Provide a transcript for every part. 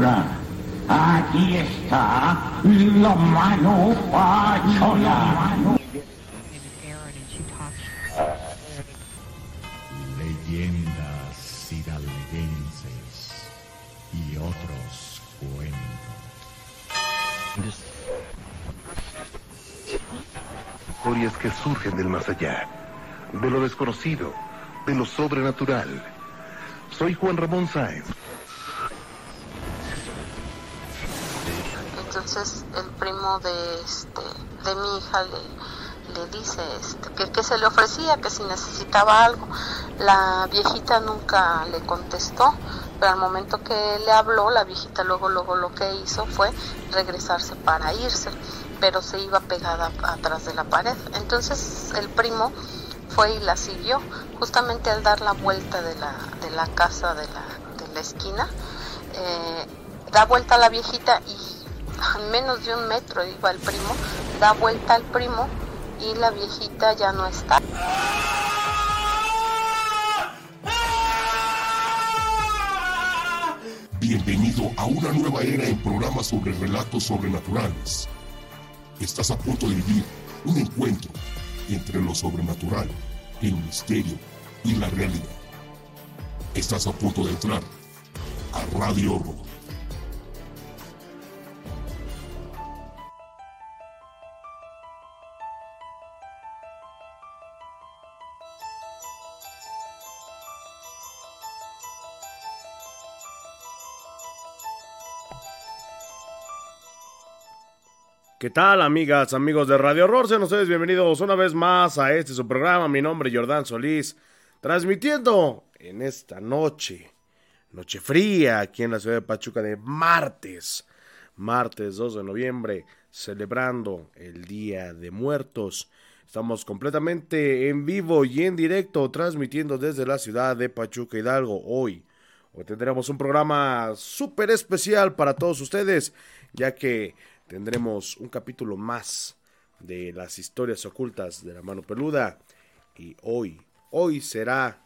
La hora. Aquí está la mano pachola. Leyendas hidalguenses y otros cuentos. Historias que surgen del más allá, de lo desconocido, de lo sobrenatural. Soy Juan Ramón Sáenz. De este de mi hija le, le dice este, que, que se le ofrecía, que si necesitaba algo. La viejita nunca le contestó, pero al momento que le habló, la viejita luego luego lo que hizo fue regresarse para irse, pero se iba pegada atrás de la pared. Entonces el primo fue y la siguió, justamente al dar la vuelta de la, de la casa de la, de la esquina, eh, da vuelta a la viejita y menos de un metro iba el primo, da vuelta al primo y la viejita ya no está. Bienvenido a una nueva era en programas sobre relatos sobrenaturales. Estás a punto de vivir un encuentro entre lo sobrenatural, el misterio y la realidad. Estás a punto de entrar a Radio Horror. ¿Qué tal, amigas, amigos de Radio Horror? Sean ustedes bienvenidos una vez más a este su programa. Mi nombre es Jordán Solís, transmitiendo en esta noche, noche fría, aquí en la ciudad de Pachuca de martes, martes 2 de noviembre, celebrando el Día de Muertos. Estamos completamente en vivo y en directo, transmitiendo desde la ciudad de Pachuca Hidalgo hoy. Hoy tendremos un programa súper especial para todos ustedes, ya que tendremos un capítulo más de las historias ocultas de la mano peluda. Y hoy, hoy será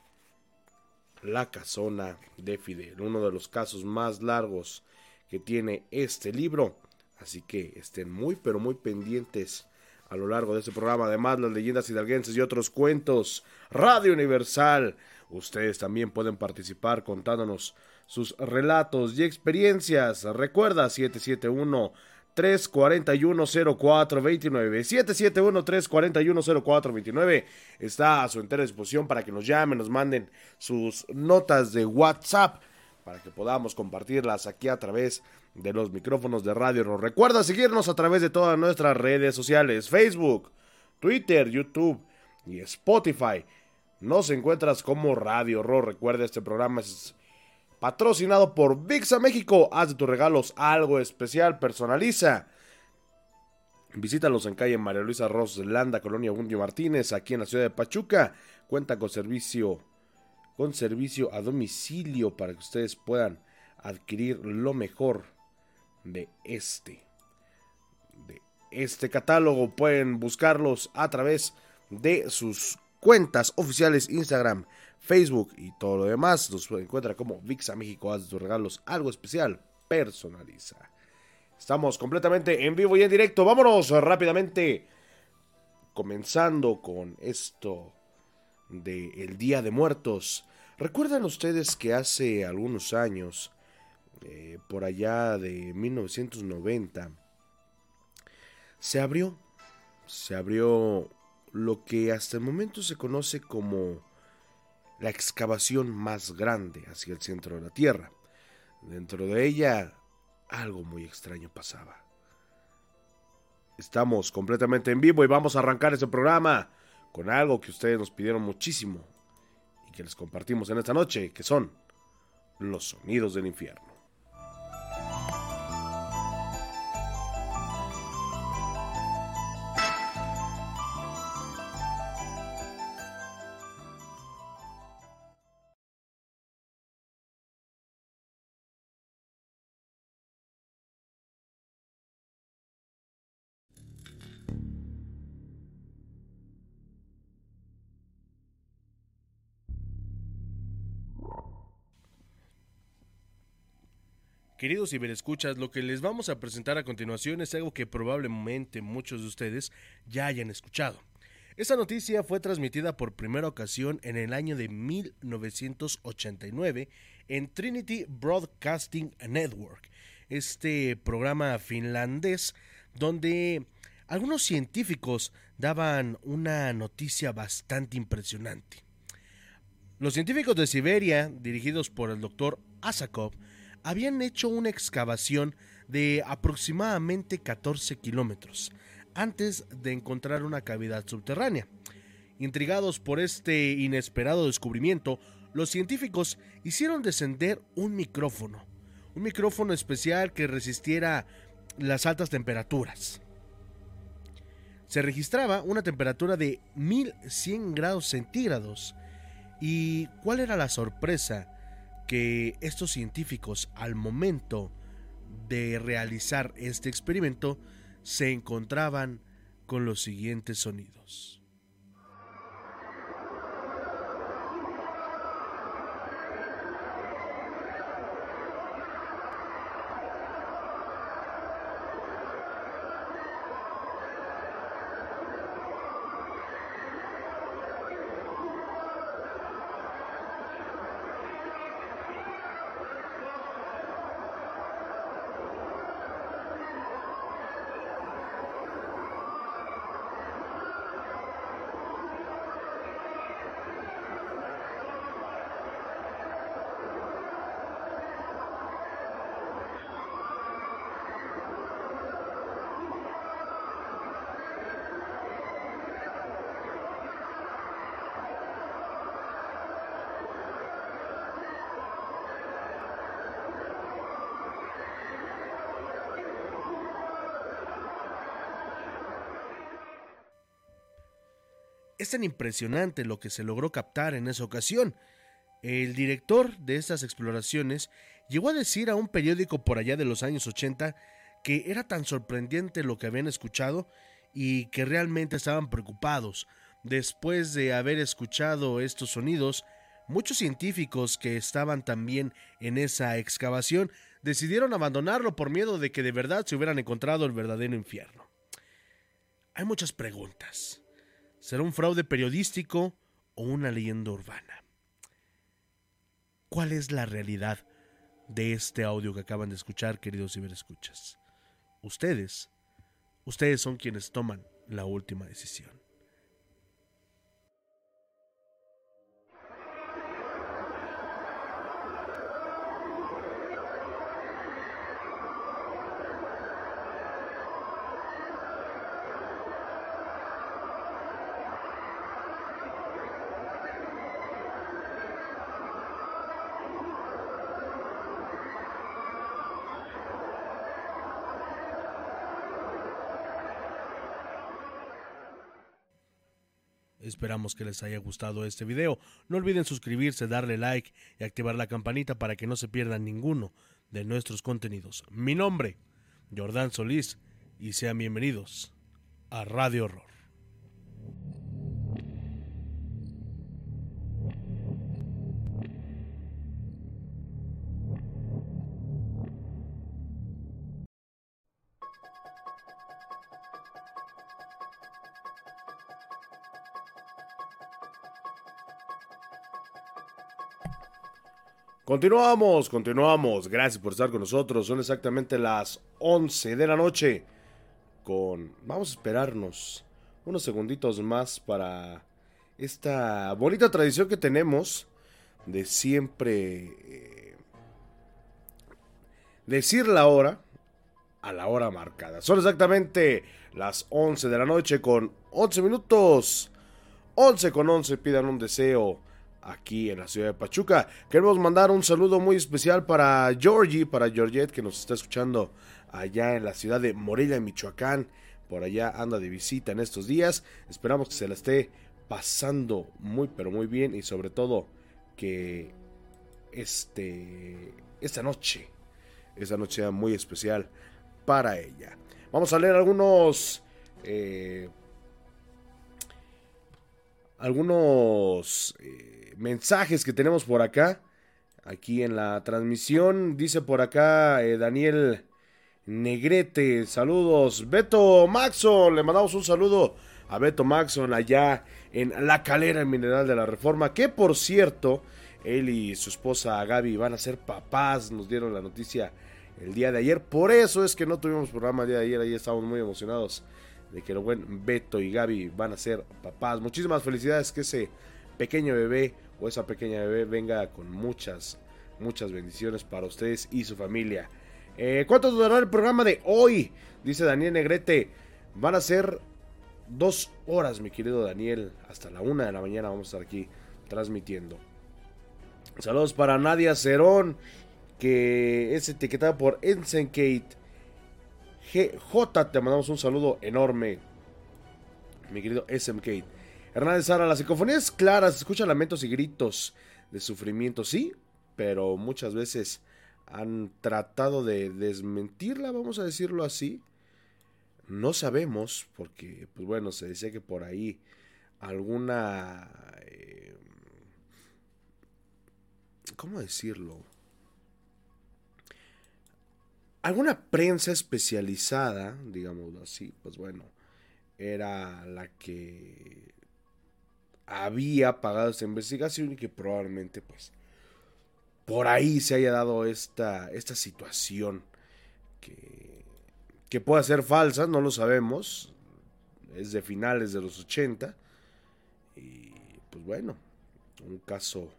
La Casona de Fidel, uno de los casos más largos que tiene este libro. Así que estén muy, pero muy pendientes a lo largo de este programa. Además, las leyendas hidalguenses y otros cuentos. Radio Universal. Ustedes también pueden participar contándonos sus relatos y experiencias. Recuerda 771 341-0429. 771-341-0429. Está a su entera disposición para que nos llamen, nos manden sus notas de WhatsApp para que podamos compartirlas aquí a través de los micrófonos de Radio Horror. Recuerda seguirnos a través de todas nuestras redes sociales, Facebook, Twitter, YouTube y Spotify. Nos encuentras como Radio Horror. Recuerda, este programa es patrocinado por VIXA México. Haz de tus regalos algo especial, personaliza. Visítalos en calle María Luisa Roslanda, Colonia Bundio Martínez, aquí en la ciudad de Pachuca. Cuenta con servicio, con servicio a domicilio para que ustedes puedan adquirir lo mejor de este, de este catálogo. Pueden buscarlos a través de sus cuentas oficiales Instagram, Facebook y todo lo demás. Nos encuentra como VIXA México, haz tus regalos algo especial, personaliza. Estamos completamente en vivo y en directo. Vámonos rápidamente. Comenzando con esto de el Día de Muertos. ¿Recuerdan ustedes que hace algunos años, eh, por allá de 1990, se abrió, se abrió lo que hasta el momento se conoce como la excavación más grande hacia el centro de la Tierra. Dentro de ella algo muy extraño pasaba. Estamos completamente en vivo y vamos a arrancar este programa con algo que ustedes nos pidieron muchísimo y que les compartimos en esta noche, que son los sonidos del infierno. Queridos ciberescuchas, lo que les vamos a presentar a continuación es algo que probablemente muchos de ustedes ya hayan escuchado. Esta noticia fue transmitida por primera ocasión en el año de 1989 en Trinity Broadcasting Network, este programa finlandés donde algunos científicos daban una noticia bastante impresionante. Los científicos de Siberia, dirigidos por el doctor Asakov, habían hecho una excavación de aproximadamente 14 kilómetros antes de encontrar una cavidad subterránea. Intrigados por este inesperado descubrimiento, los científicos hicieron descender un micrófono, un micrófono especial que resistiera las altas temperaturas. Se registraba una temperatura de 1100 grados centígrados. ¿Y cuál era la sorpresa? Que estos científicos al momento de realizar este experimento se encontraban con los siguientes sonidos. Es tan impresionante lo que se logró captar en esa ocasión. El director de estas exploraciones llegó a decir a un periódico por allá de los años 80 que era tan sorprendente lo que habían escuchado y que realmente estaban preocupados. Después de haber escuchado estos sonidos, muchos científicos que estaban también en esa excavación decidieron abandonarlo por miedo de que de verdad se hubieran encontrado el verdadero infierno. Hay muchas preguntas. ¿Será un fraude periodístico o una leyenda urbana? ¿Cuál es la realidad de este audio que acaban de escuchar, queridos ciberescuchas? Ustedes, ustedes son quienes toman la última decisión. Esperamos que les haya gustado este video. No olviden suscribirse, darle like y activar la campanita para que no se pierdan ninguno de nuestros contenidos. Mi nombre, Jordán Solís, y sean bienvenidos a Radio Horror. Continuamos, continuamos. Gracias por estar con nosotros. Son exactamente las 11 de la noche. Con vamos a esperarnos unos segunditos más para esta bonita tradición que tenemos de siempre eh, decir la hora a la hora marcada. Son exactamente las 11 de la noche con 11 minutos. 11 con 11 pidan un deseo aquí en la ciudad de Pachuca. Queremos mandar un saludo muy especial para Georgie, para Georgette que nos está escuchando allá en la ciudad de Morelia, Michoacán. Por allá anda de visita en estos días. Esperamos que se la esté pasando muy pero muy bien y sobre todo que este esta noche esta noche sea muy especial para ella. Vamos a leer algunos eh, algunos eh, mensajes que tenemos por acá aquí en la transmisión. Dice por acá eh, Daniel Negrete, saludos. Beto Maxon, le mandamos un saludo a Beto Maxon allá en La Calera, el Mineral de la Reforma, que por cierto, él y su esposa Gaby van a ser papás, nos dieron la noticia el día de ayer, por eso es que no tuvimos programa el día de ayer, ahí estábamos muy emocionados de que el buen Beto y Gaby van a ser papás. Muchísimas felicidades, que ese pequeño bebé o esa pequeña bebé venga con muchas, muchas bendiciones para ustedes y su familia. Eh, ¿Cuánto durará el programa de hoy? Dice Daniel Negrete. Van a ser dos horas, mi querido Daniel. Hasta la una de la mañana vamos a estar aquí transmitiendo. Saludos para Nadia Cerón, que es etiquetada por Ensenkate. GJ, te mandamos un saludo enorme, mi querido SMK. Hernández Sara, las psicofonías claras, escucha lamentos y gritos de sufrimiento, sí, pero muchas veces han tratado de desmentirla, vamos a decirlo así. No sabemos, porque, pues bueno, se decía que por ahí alguna... Eh, ¿Cómo decirlo? Alguna prensa especializada, digámoslo así, pues bueno, era la que había pagado esta investigación y que probablemente pues por ahí se haya dado esta, esta situación que, que puede ser falsa, no lo sabemos, es de finales de los 80 y pues bueno, un caso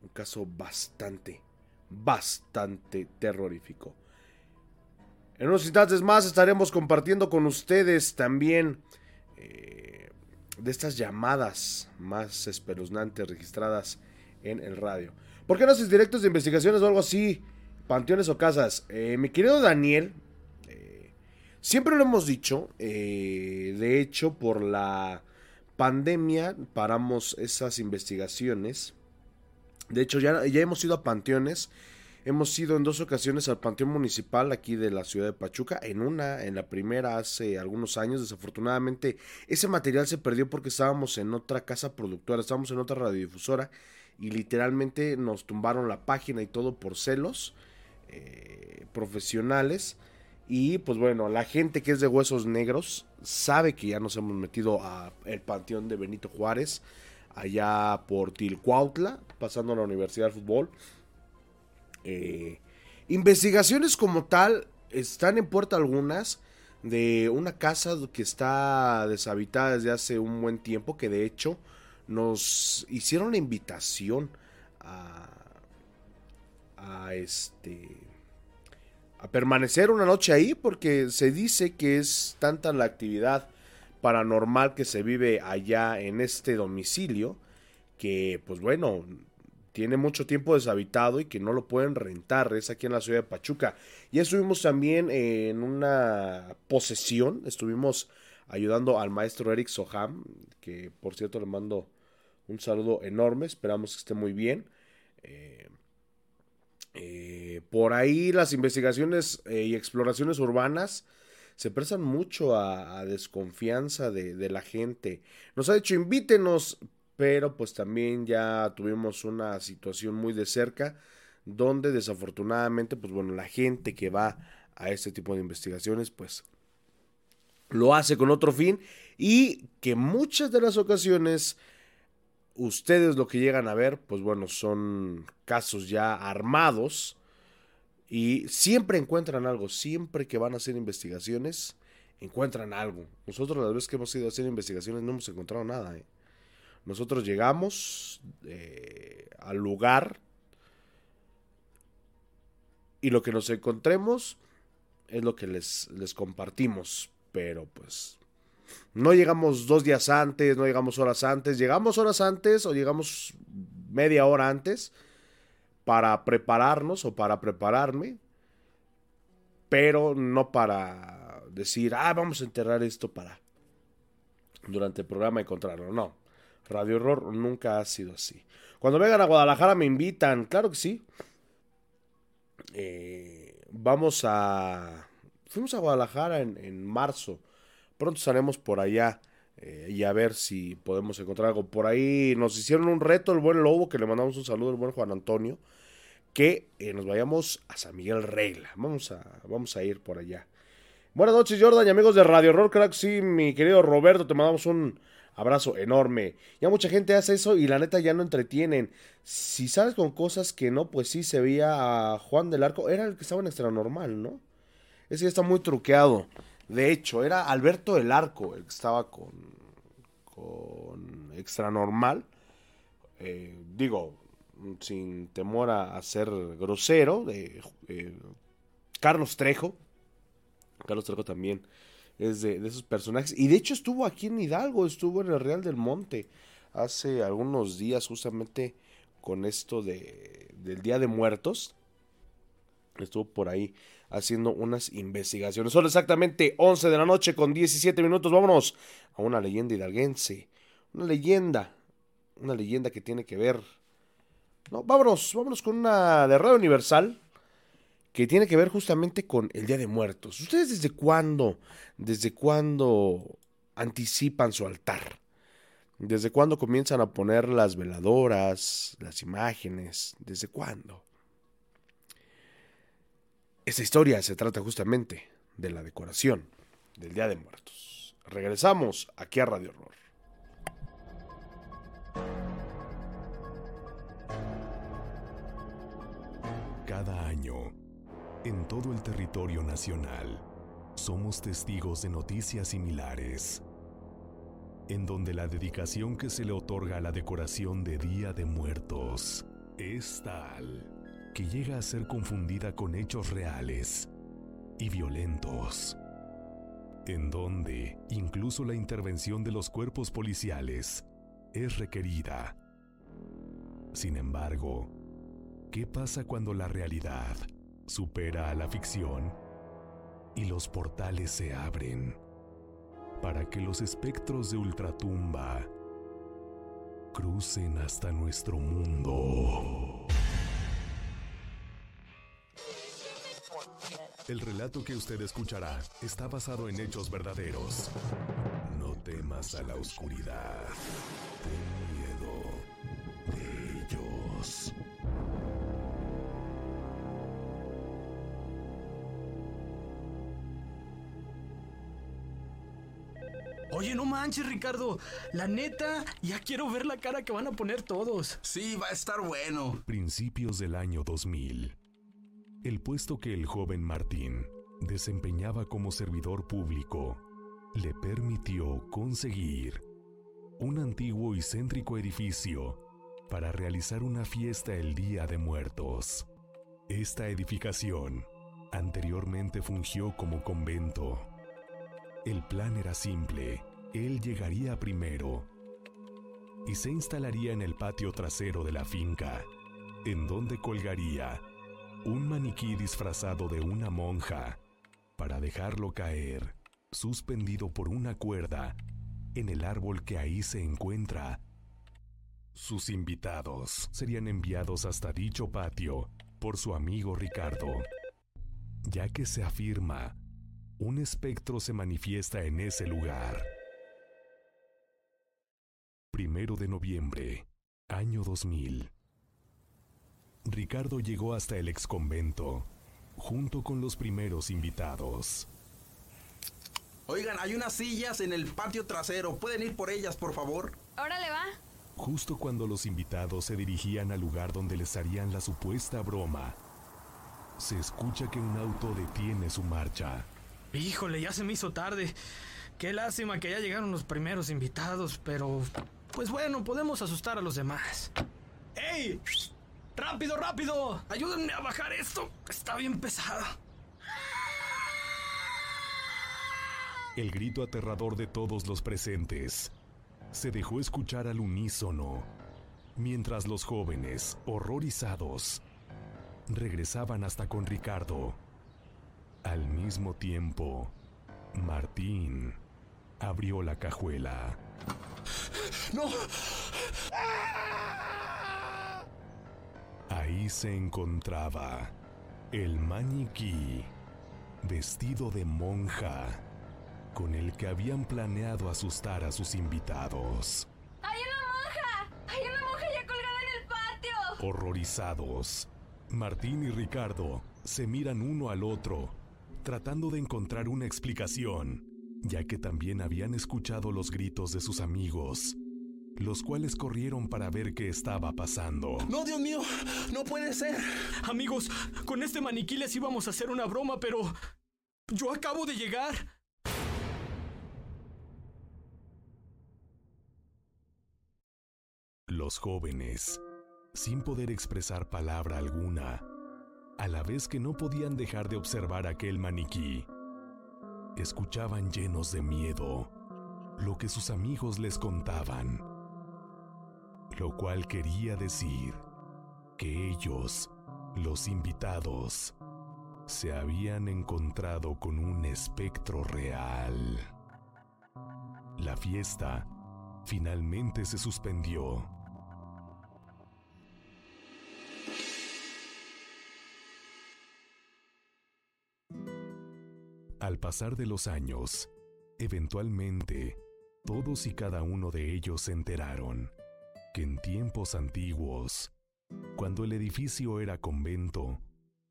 un caso bastante bastante terrorífico. En unos instantes más estaremos compartiendo con ustedes también eh, de estas llamadas más espeluznantes registradas en el radio. ¿Por qué no haces directos de investigaciones o algo así? Panteones o casas. Eh, mi querido Daniel, eh, siempre lo hemos dicho. De hecho, por la pandemia paramos esas investigaciones. De hecho, ya, ya hemos ido a panteones. Hemos ido en dos ocasiones al Panteón Municipal aquí de la ciudad de Pachuca. En una, en la primera hace algunos años. Desafortunadamente, ese material se perdió porque estábamos en otra casa productora, estábamos en otra radiodifusora y literalmente nos tumbaron la página y todo por celos eh, profesionales. Y pues bueno, la gente que es de huesos negros sabe que ya nos hemos metido a el panteón de Benito Juárez, allá por Tilcuautla, pasando a la Universidad de Fútbol. Eh, investigaciones como tal están en puerta algunas de una casa que está deshabitada desde hace un buen tiempo, que de hecho nos hicieron la invitación a, a este a permanecer una noche ahí porque se dice que es tanta la actividad paranormal que se vive allá en este domicilio que pues bueno tiene mucho tiempo deshabitado y que no lo pueden rentar es aquí en la ciudad de Pachuca y estuvimos también en una posesión estuvimos ayudando al maestro Eric Soham que por cierto le mando un saludo enorme, esperamos que esté muy bien. Eh, eh, por ahí las investigaciones eh, y exploraciones urbanas se prestan mucho a, desconfianza de, de, la gente. Nos ha dicho invítenos, pero pues también ya tuvimos una situación muy de cerca donde desafortunadamente pues bueno la gente que va a este tipo de investigaciones pues lo hace con otro fin y que muchas de las ocasiones ustedes lo que llegan a ver, pues bueno, son casos ya armados y siempre encuentran algo, siempre que van a hacer investigaciones, encuentran algo. Nosotros las veces que hemos ido a hacer investigaciones no hemos encontrado nada. ¿eh? Nosotros llegamos eh, al lugar y lo que nos encontremos es lo que les, les compartimos. Pero pues no llegamos dos días antes, no llegamos horas antes, llegamos horas antes o llegamos media hora antes para prepararnos o para prepararme, pero no para decir, ah, vamos a enterrar esto para durante el programa encontrarlo. No, Radio Horror nunca ha sido así. Cuando vengan a Guadalajara me invitan, claro que sí. Eh, vamos a... Fuimos a Guadalajara en, en marzo. Pronto estaremos por allá eh, y a ver si podemos encontrar algo. Por ahí nos hicieron un reto el buen Lobo, que le mandamos un saludo al buen Juan Antonio, que eh, nos vayamos a San Miguel Regla. Vamos a, vamos a ir por allá. Buenas noches, Jordan y amigos de Radio Rock Crack. Sí, mi querido Roberto, te mandamos un abrazo enorme. Ya mucha gente hace eso y la neta ya no entretienen. Si sabes con cosas que no, pues sí se veía a Juan del Arco. Era el que estaba en extra normal, ¿no? Ese ya está muy truqueado. De hecho, era Alberto del Arco el que estaba con, con extra normal. Eh, digo, sin temor a, ser grosero. De, eh, Carlos Trejo. Carlos Trejo también es de, esos personajes. Y de hecho estuvo aquí en Hidalgo, estuvo en el Real del Monte hace algunos días justamente con esto de, del Día de Muertos. Estuvo por ahí haciendo unas investigaciones. Son exactamente 11 de la noche con 17 minutos. Vámonos a una leyenda hidalguense. Una leyenda. Una leyenda que tiene que ver. No, vámonos, vámonos con una de Radio Universal que tiene que ver justamente con el Día de Muertos. ¿Ustedes desde cuándo, desde cuándo anticipan su altar? ¿Desde cuándo comienzan a poner las veladoras, las imágenes? ¿Desde cuándo? Esta historia se trata justamente de la decoración del Día de Muertos. Regresamos aquí a Radio Horror. En todo el territorio nacional, somos testigos de noticias similares, en donde la dedicación que se le otorga a la decoración de Día de Muertos es tal que llega a ser confundida con hechos reales y violentos, en donde incluso la intervención de los cuerpos policiales es requerida. Sin embargo, ¿qué pasa cuando la realidad supera a la ficción y los portales se abren para que los espectros de ultratumba crucen hasta nuestro mundo? El relato que usted escuchará está basado en hechos verdaderos. No temas a la oscuridad. Oye, no manches, Ricardo. La neta, ya quiero ver la cara que van a poner todos. Sí, va a estar bueno. Principios del año 2000. El puesto que el joven Martín desempeñaba como servidor público le permitió conseguir un antiguo y céntrico edificio para realizar una fiesta el Día de Muertos. Esta edificación anteriormente fungió como convento. El plan era simple, él llegaría primero y se instalaría en el patio trasero de la finca, en donde colgaría un maniquí disfrazado de una monja para dejarlo caer, suspendido por una cuerda, en el árbol que ahí se encuentra. Sus invitados serían enviados hasta dicho patio por su amigo Ricardo, ya que se afirma, un espectro se manifiesta en ese lugar. Primero de noviembre, año 2000. Ricardo llegó hasta el exconvento, junto con los primeros invitados. Oigan, hay unas sillas en el patio trasero. ¿Pueden ir por ellas, por favor? Órale, va. Justo cuando los invitados se dirigían al lugar donde les harían la supuesta broma, se escucha que un auto detiene su marcha. Híjole, ya se me hizo tarde. Qué lástima que ya llegaron los primeros invitados, pero... Pues bueno, podemos asustar a los demás. ¡Ey! ¡Rápido, rápido! ¡Ayúdenme a bajar esto! Está bien pesado. El grito aterrador de todos los presentes se dejó escuchar al unísono, mientras los jóvenes, horrorizados, regresaban hasta con Ricardo. Al mismo tiempo, Martín abrió la cajuela. ¡No! Ahí se encontraba el maniquí, vestido de monja, con el que habían planeado asustar a sus invitados. ¡Hay una monja! ¡Hay una monja ya colgada en el patio! Horrorizados, Martín y Ricardo se miran uno al otro, tratando de encontrar una explicación, ya que también habían escuchado los gritos de sus amigos, los cuales corrieron para ver qué estaba pasando. ¡No, Dios mío! ¡No puede ser! Amigos, con este maniquí les íbamos a hacer una broma, pero... Yo acabo de llegar. Los jóvenes, sin poder expresar palabra alguna, a la vez que no podían dejar de observar aquel maniquí, escuchaban llenos de miedo lo que sus amigos les contaban, lo cual quería decir que ellos, los invitados, se habían encontrado con un espectro real. La fiesta finalmente se suspendió. Al pasar de los años, eventualmente, todos y cada uno de ellos se enteraron que en tiempos antiguos, cuando el edificio era convento,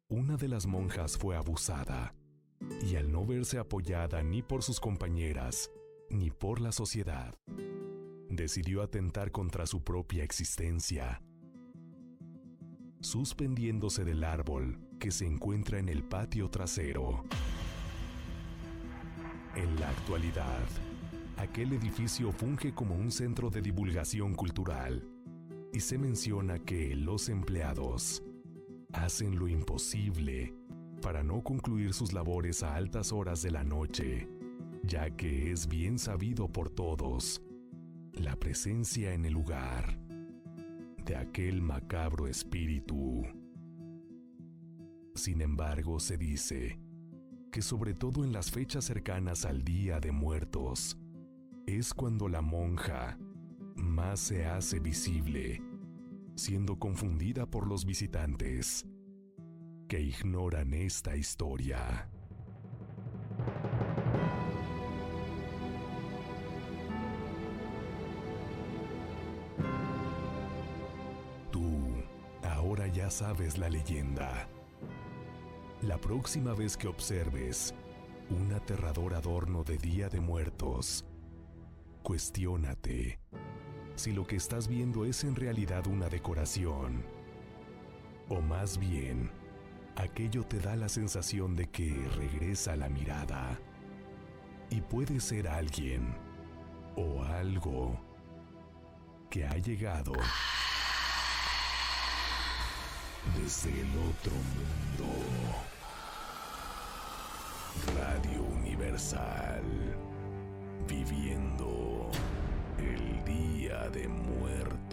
una de las monjas fue abusada, y al no verse apoyada ni por sus compañeras, ni por la sociedad, decidió atentar contra su propia existencia, suspendiéndose del árbol que se encuentra en el patio trasero. En la actualidad, aquel edificio funge como un centro de divulgación cultural y se menciona que los empleados hacen lo imposible para no concluir sus labores a altas horas de la noche, ya que es bien sabido por todos la presencia en el lugar de aquel macabro espíritu. Sin embargo, se dice que sobre todo en las fechas cercanas al Día de Muertos, es cuando la monja más se hace visible, siendo confundida por los visitantes que ignoran esta historia. Tú ahora ya sabes la leyenda. La próxima vez que observes un aterrador adorno de Día de Muertos, cuestiónate si lo que estás viendo es en realidad una decoración. O más bien, aquello te da la sensación de que regresa la mirada. Y puede ser alguien o algo que ha llegado desde el otro mundo. Radio Universal. Viviendo el Día de Muertos.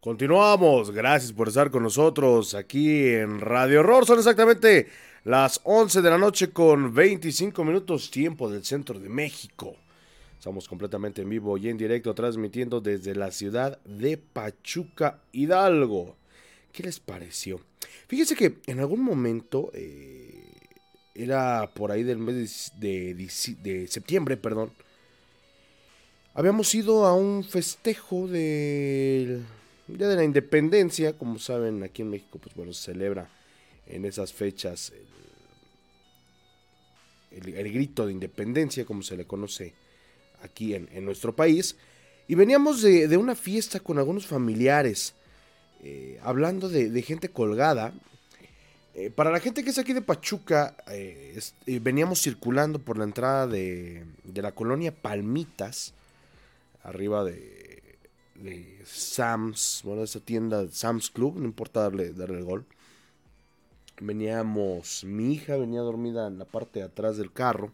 Continuamos, gracias por estar con nosotros aquí en Radio Horror. Son exactamente las 11 de la noche con 25 minutos tiempo del centro de México. Estamos completamente en vivo y en directo transmitiendo desde la ciudad de Pachuca, Hidalgo. ¿Qué les pareció? Fíjense que en algún momento, eh, era por ahí del mes de, de, septiembre, perdón, habíamos ido a un festejo del Día de la Independencia, como saben, aquí en México, pues bueno, se celebra en esas fechas el, el, grito de independencia, como se le conoce aquí en, en, nuestro país. Y veníamos de, de una fiesta con algunos familiares, eh, hablando de, gente colgada. Eh, para la gente que es aquí de Pachuca, eh, veníamos circulando por la entrada de, de la colonia Palmitas, arriba de, de Sam's, bueno, esa tienda Sam's Club, no importa darle, darle el gol. Veníamos, mi hija venía dormida en la parte de atrás del carro,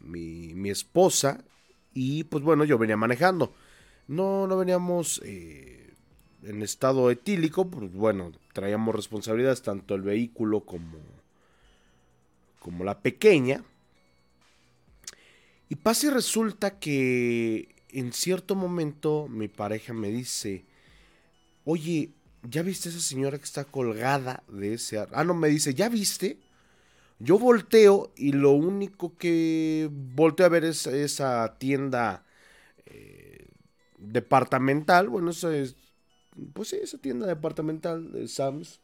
mi, mi esposa, y pues bueno, yo venía manejando. No, no veníamos eh, en estado etílico, pues bueno, traíamos responsabilidades tanto el vehículo como, como la pequeña. Y pasa y resulta que en cierto momento mi pareja me dice, oye, ¿ya viste esa señora que está colgada de ese árbol? Ah, no, me dice, ¿ya viste? Yo volteo y lo único que volteo a ver es esa tienda eh, departamental. Bueno, eso es, pues sí, esa tienda departamental de Sam's.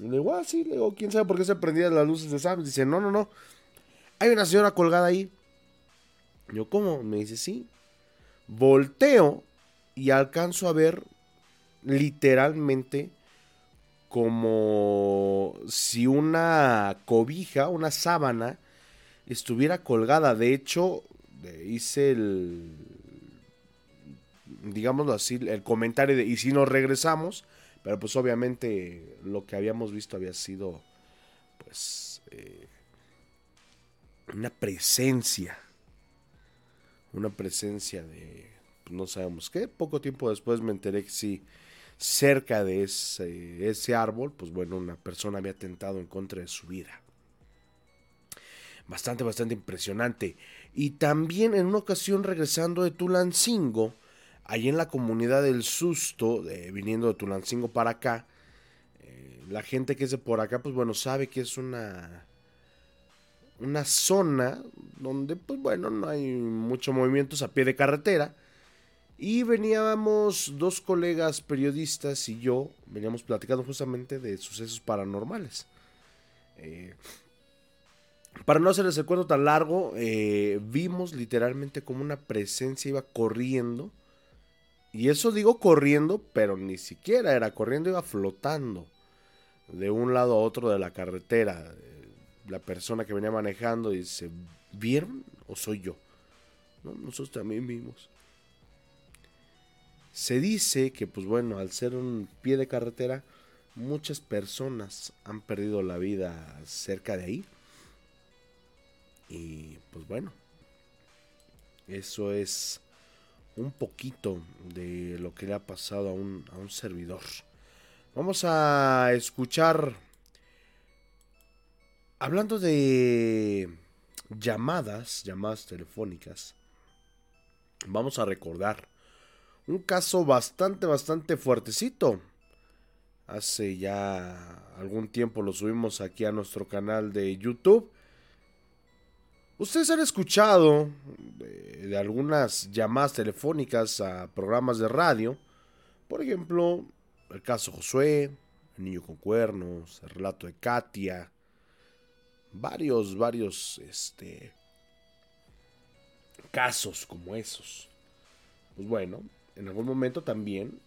Le digo, ah, sí, le digo, ¿quién sabe por qué se prendían las luces de Sam's? Dice, no, no, no. Hay una señora colgada ahí. Yo, ¿cómo? Me dice, sí. Volteo y alcanzo a ver literalmente como si una cobija, una sábana, estuviera colgada. De hecho, hice el, digámoslo así, el comentario de, y si nos regresamos, pero pues obviamente lo que habíamos visto había sido, pues, eh, una presencia, una presencia de, pues, no sabemos qué. Poco tiempo después me enteré que sí cerca de ese, ese, árbol, pues bueno, una persona había atentado en contra de su vida. Bastante, bastante impresionante. Y también en una ocasión regresando de Tulancingo, allí en la comunidad del Susto, viniendo de Tulancingo para acá, eh, la gente que es de por acá, pues bueno, sabe que es una una zona donde, pues bueno, no hay mucho movimientos a pie de carretera. Y veníamos dos colegas periodistas y yo, veníamos platicando justamente de sucesos paranormales. Eh, para no hacerles el cuento tan largo, eh, vimos literalmente como una presencia iba corriendo. Y eso digo corriendo, pero ni siquiera era corriendo, iba flotando de un lado a otro de la carretera. La persona que venía manejando dice, ¿vieron o soy yo? ¿No? Nosotros también vimos. Se dice que, pues bueno, al ser un pie de carretera, muchas personas han perdido la vida cerca de ahí. Y pues bueno, eso es un poquito de lo que le ha pasado a un, a un servidor. Vamos a escuchar, hablando de llamadas, llamadas telefónicas, vamos a recordar un caso bastante, bastante fuertecito. Hace ya algún tiempo lo subimos aquí a nuestro canal de YouTube. Ustedes han escuchado de, de, algunas llamadas telefónicas a programas de radio. Por ejemplo, el caso Josué, el niño con cuernos, el relato de Katia. Varios, varios, este, casos como esos. Pues bueno, en algún momento también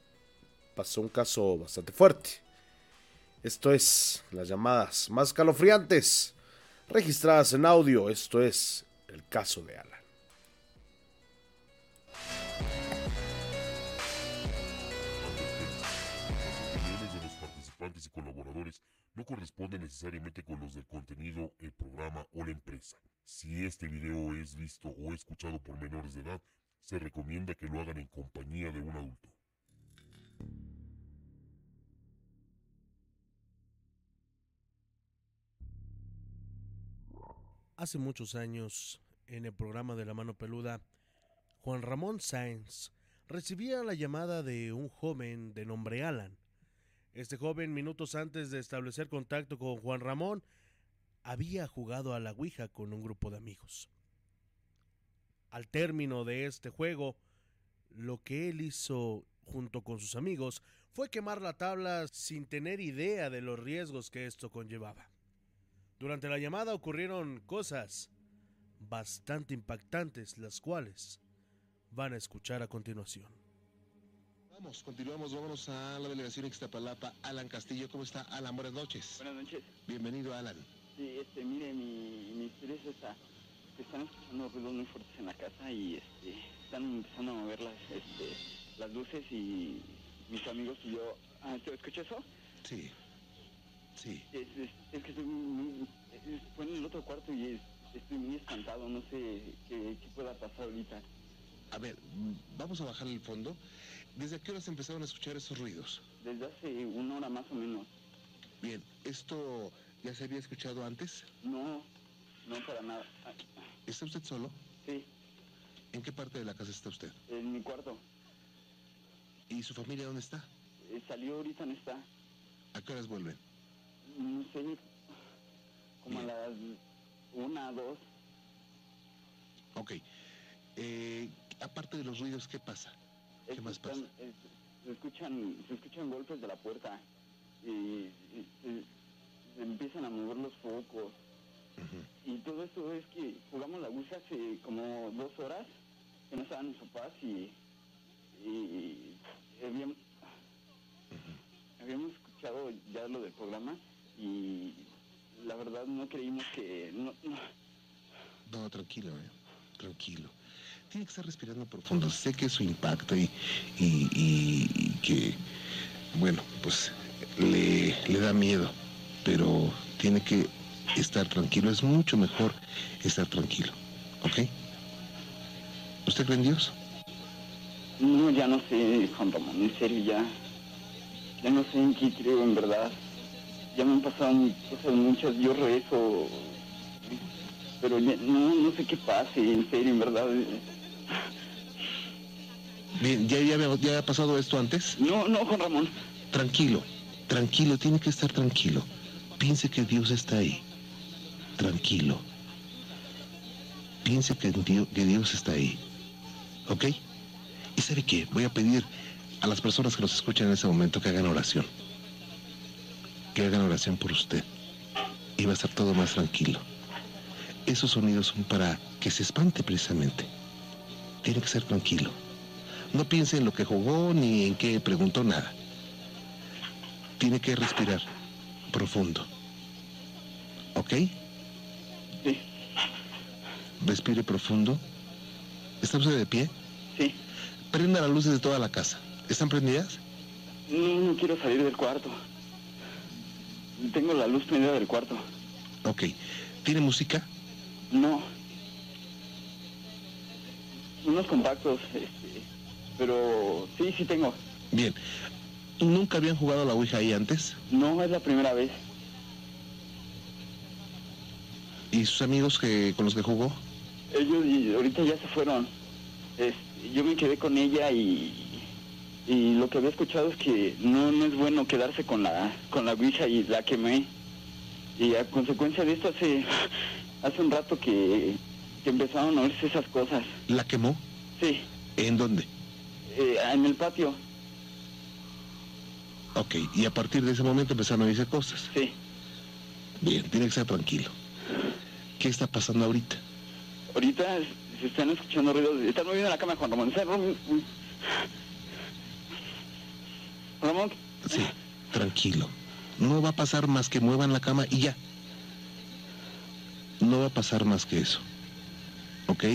pasó un caso bastante fuerte. Esto es las llamadas más calofriantes registradas en audio. Esto es el caso de Alan. participantes y colaboradores no corresponden necesariamente con los del contenido, el programa o la empresa. Si este video es visto o escuchado por menores de edad, se recomienda que lo hagan en compañía de un adulto. Hace muchos años, en el programa de La Mano Peluda, Juan Ramón Sáenz recibía la llamada de un joven de nombre Alan. Este joven, minutos antes de establecer contacto con Juan Ramón, había jugado a la Ouija con un grupo de amigos. Al término de este juego, lo que él hizo junto con sus amigos fue quemar la tabla sin tener idea de los riesgos que esto conllevaba. Durante la llamada ocurrieron cosas bastante impactantes, las cuales van a escuchar a continuación. Vamos, continuamos, vámonos a la delegación Ixtapalapa. Alan Castillo, ¿cómo está? Alan, buenas noches. Buenas noches. Bienvenido, Alan. Sí, este, mire, mi, mi historia es esta. Que están escuchando ruidos muy fuertes en la casa y este, están empezando a mover las, este, las luces y mis amigos y yo... Ah, ¿te eso? Sí. Sí. Es, es, es que estoy muy- es- fue en el otro cuarto y es- estoy muy espantado, no sé qué, qué pueda pasar ahorita. A ver, mm, vamos a bajar el fondo. ¿Desde qué horas empezaron a escuchar esos ruidos? Desde hace una hora más o menos. Bien, ¿esto ya se había escuchado antes? No, no para nada. ¿Está usted solo? Sí, ¿En qué parte de la casa está usted? en mi cuarto. ¿Y su familia dónde está? Eh, salió ahorita, no está. ¿A qué horas vuelven? No sé, como a las una, dos. Ok. Eh, aparte de los ruidos, ¿qué pasa? ¿Qué más pasa? Es- se escuchan se escuchan golpes de la puerta y, y empiezan a mover los focos y todo esto es que jugamos la Ouija hace como dos horas que no estaban mis papás y, y habíamos, habíamos escuchado ya lo del programa y la verdad no creímos que no, no, No, tranquilo, eh. Tranquilo. Tiene que estar respirando profundo. Sé que eso impacta y, y- que, bueno, pues le, le da miedo, pero tiene que estar tranquilo. Es mucho mejor estar tranquilo, ¿ok? ¿Usted cree en Dios? No, ya no sé, Juan Ramón, en serio, ya. Ya no sé en qué creo, en verdad. Ya me han pasado cosas muchas, yo rezo. Pero ya- no, no sé qué pase, en serio, en verdad. Bien, ¿ya, ya, había- ya había pasado esto antes? No, no, Juan Ramón. Tranquilo, tranquilo, tiene que estar tranquilo. Piense que Dios está ahí. Tranquilo. Piense que, Dio- que Dios está ahí. ¿Ok? ¿Y sabe qué? Voy a pedir a las personas que nos escuchan en ese momento que hagan oración. Que hagan oración por usted. Y va a estar todo más tranquilo. Esos sonidos son para que se espante precisamente. Tiene que ser tranquilo. No piense en lo que jugó ni en qué preguntó nada. Tiene que respirar profundo. ¿Ok? Sí. Respire profundo. ¿Está usted de pie? Sí. Prenda las luces de toda la casa. ¿Están prendidas? No, no quiero salir del cuarto. Tengo la luz prendida del cuarto. Ok. ¿Tiene música? No. Unos compactos, este, pero sí, sí tengo. Bien. ¿Nunca habían jugado la Ouija ahí antes? No, es la primera vez. ¿Y sus amigos que, con los que jugó? Ellos y ahorita ya se fueron. Este, yo me quedé con ella y, y lo que había escuchado es que no, no es bueno quedarse con la con la Ouija y la quemé. Y a consecuencia de esto hace hace un rato que, que empezaron a oírse esas cosas. ¿La quemó? Sí, ¿En dónde? Eh, en el patio. Ok. Y a partir de ese momento empezaron a oírse cosas. Sí. Bien, tiene que estar tranquilo. ¿Qué está pasando ahorita? Ahorita se están escuchando ruidos. Están moviendo la cama, Juan Ramón. Ramón, Sí, tranquilo. No va a pasar más que muevan la cama y ya. No va a pasar más que eso. ¿Ok?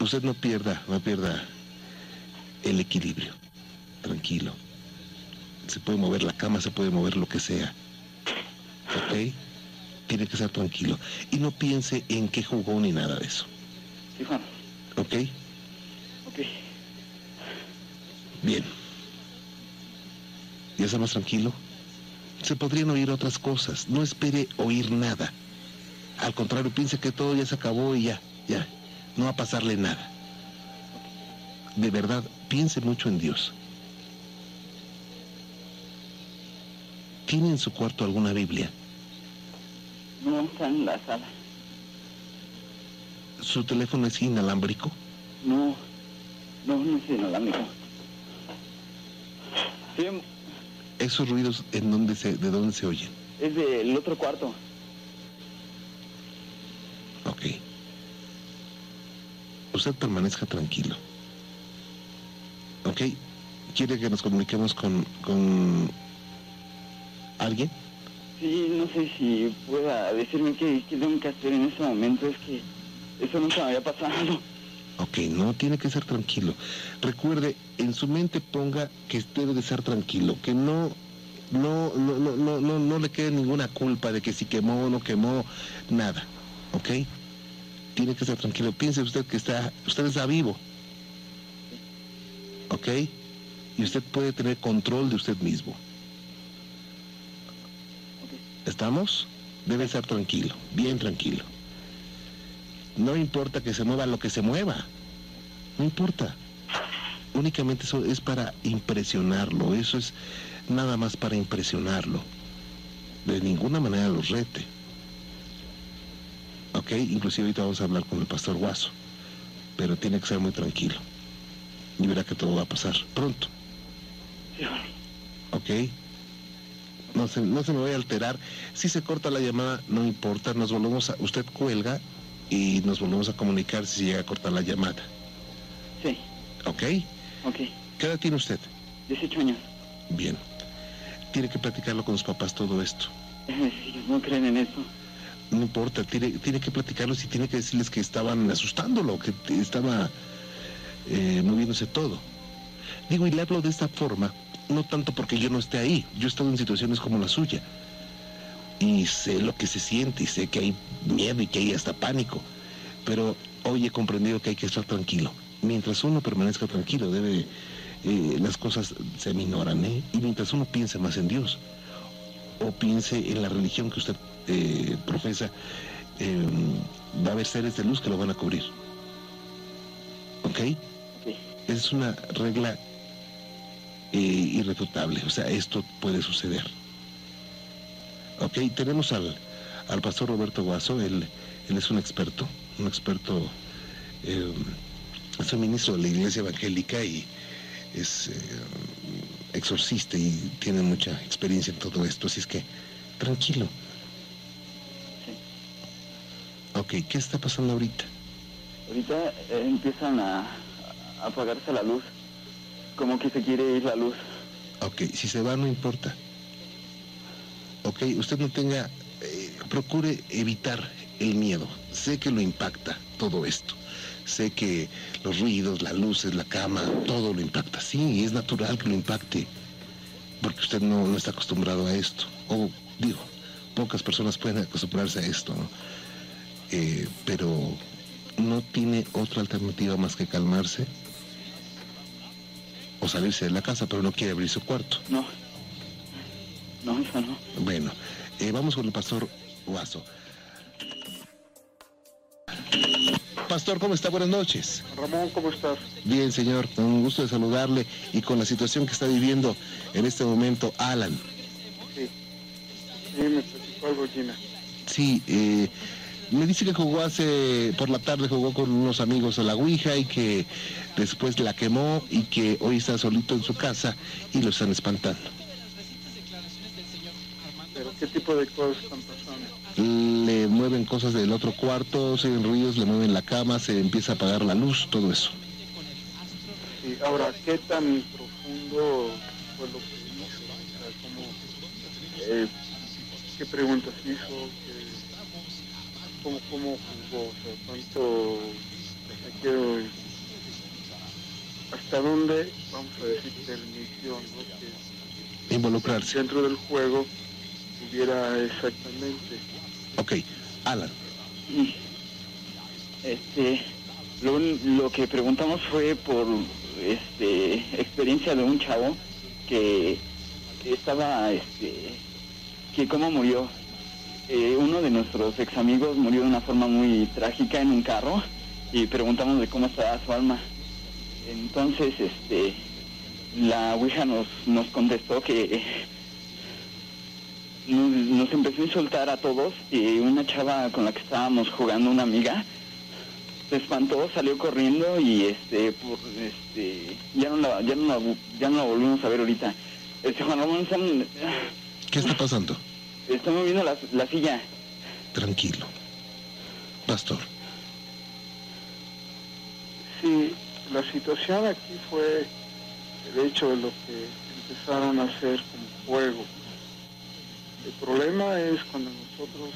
Usted no pierda, no pierda el equilibrio. Tranquilo. Se puede mover la cama, se puede mover lo que sea. ¿Ok? Tiene que estar tranquilo. Y no piense en qué jugó ni nada de eso. Sí, Juan. ¿Ok? Ok. Bien. ¿Ya está más tranquilo? Se podrían oír otras cosas. No espere oír nada. Al contrario, piense que todo ya se acabó y ya, ya. No va a pasarle nada. De verdad, piense mucho en Dios. ¿Tiene en su cuarto alguna Biblia? No, está en la sala. ¿Su teléfono es inalámbrico? No, no, no es inalámbrico. Sí, ¿Esos ruidos en dónde se, de dónde se oyen? es del otro cuarto. Ok. Usted permanezca tranquilo. ¿Ok? ¿Quiere que nos comuniquemos con, con alguien? Sí, no sé si pueda decirme qué, qué tengo que hacer en ese momento. Es que eso nunca me había pasado. Ok, no tiene que ser tranquilo. Recuerde, en su mente ponga que debe de ser tranquilo, que no, no, no, no, no, no, no le quede ninguna culpa de que si quemó o no quemó, nada. ¿Ok? Tiene que ser tranquilo. Piense usted que está, usted está vivo. ¿Ok? Y usted puede tener control de usted mismo. ¿Estamos? Debe ser tranquilo, bien tranquilo. No importa que se mueva lo que se mueva. No importa. Únicamente eso es para impresionarlo. Eso es nada más para impresionarlo. De ninguna manera los rete. ¿Ok? Inclusive ahorita vamos a hablar con el pastor Guaso. Pero tiene que ser muy tranquilo. Y verá que todo va a pasar pronto. ¿Ok? No se, no se me vaya a alterar. Si se corta la llamada, no importa. Nos volvemos a... Usted cuelga y nos volvemos a comunicar si llega a cortar la llamada. Sí. ¿Ok? Ok. ¿Qué edad tiene usted? 18 años. Bien. Tiene que platicarlo con sus papás todo esto. No creen en eso. No importa, tiene, tiene que platicarlo y tiene que decirles que estaban asustándolo, que estaba eh, moviéndose todo. Digo, y le hablo de esta forma, no tanto porque yo no esté ahí, yo he estado en situaciones como la suya. Y sé lo que se siente, y sé que hay miedo y que hay hasta pánico. Pero hoy he comprendido que hay que estar tranquilo. Mientras uno permanezca tranquilo, debe, eh, las cosas se minoran, ¿eh? Y mientras uno piense más en Dios, o piense en la religión que usted eh, profesa, va a haber seres de luz que lo van a cubrir. ¿Ok? Es una regla eh, irrefutable. O sea, esto puede suceder. Ok, tenemos al, al pastor Roberto Guaso, él, él es un experto, un experto, eh, es un ministro de la iglesia evangélica y es eh, exorcista y tiene mucha experiencia en todo esto, así es que tranquilo. Ok, ¿qué está pasando ahorita? Ahorita eh, empiezan a apagarse la luz. Como que se quiere ir la luz. Ok, si se va no importa. Ok, usted no tenga, eh, procure evitar el miedo. Sé que lo impacta todo esto. Sé que los ruidos, las luces, la cama, todo lo impacta. Sí, es natural que lo impacte. Porque usted no, no está acostumbrado a esto. O digo, pocas personas pueden acostumbrarse a esto. ¿no? Eh, pero no tiene otra alternativa más que calmarse o salirse de la casa, pero no quiere abrir su cuarto. No. No, eso no. Bueno, eh, vamos con el pastor Guaso. Pastor, ¿cómo está? Buenas noches. Ramón, ¿cómo estás? Bien, señor, con un gusto de saludarle y con la situación que está viviendo en este momento Alan. Sí. Sí, me platicó algo, Gina. Sí, eh, me dice que jugó hace, por la tarde jugó con unos amigos a la Ouija y que después la quemó y que hoy está solito en su casa y lo están espantando. Pero ¿qué tipo de cosas están pasando? Le mueven cosas del otro cuarto, se oyen ruidos, le mueven la cama, se empieza a apagar la luz, todo eso. Sí, ahora, ¿qué tan profundo fue lo que hizo? O sea, ¿cómo, eh, ¿Qué preguntas hizo? ¿Qué, cómo, ¿Cómo jugó? O sea, ¿cuánto me quiero... ¿Hasta dónde, vamos a decir, permitió ¿no? que Involucrarse. dentro del juego hubiera exactamente... Ok, Alan. Este, lo, un- lo que preguntamos fue por este experiencia de un chavo que estaba, este, que cómo murió. Eh, uno de nuestros ex amigos murió de una forma muy trágica en un carro y preguntamos de cómo estaba su alma. Entonces, este, la Ouija nos, nos contestó que nos, empezó a insultar a todos y una chava con la que estábamos jugando, una amiga, se espantó, salió corriendo y este, por, este, ya no la, ya no ya no la volvimos a ver ahorita. Este Juan Ramón ¿Qué está pasando? Está moviendo la, la silla. Tranquilo. Pastor. Sí, la situación aquí fue el hecho de lo que empezaron a hacer como juego. El problema es cuando nosotros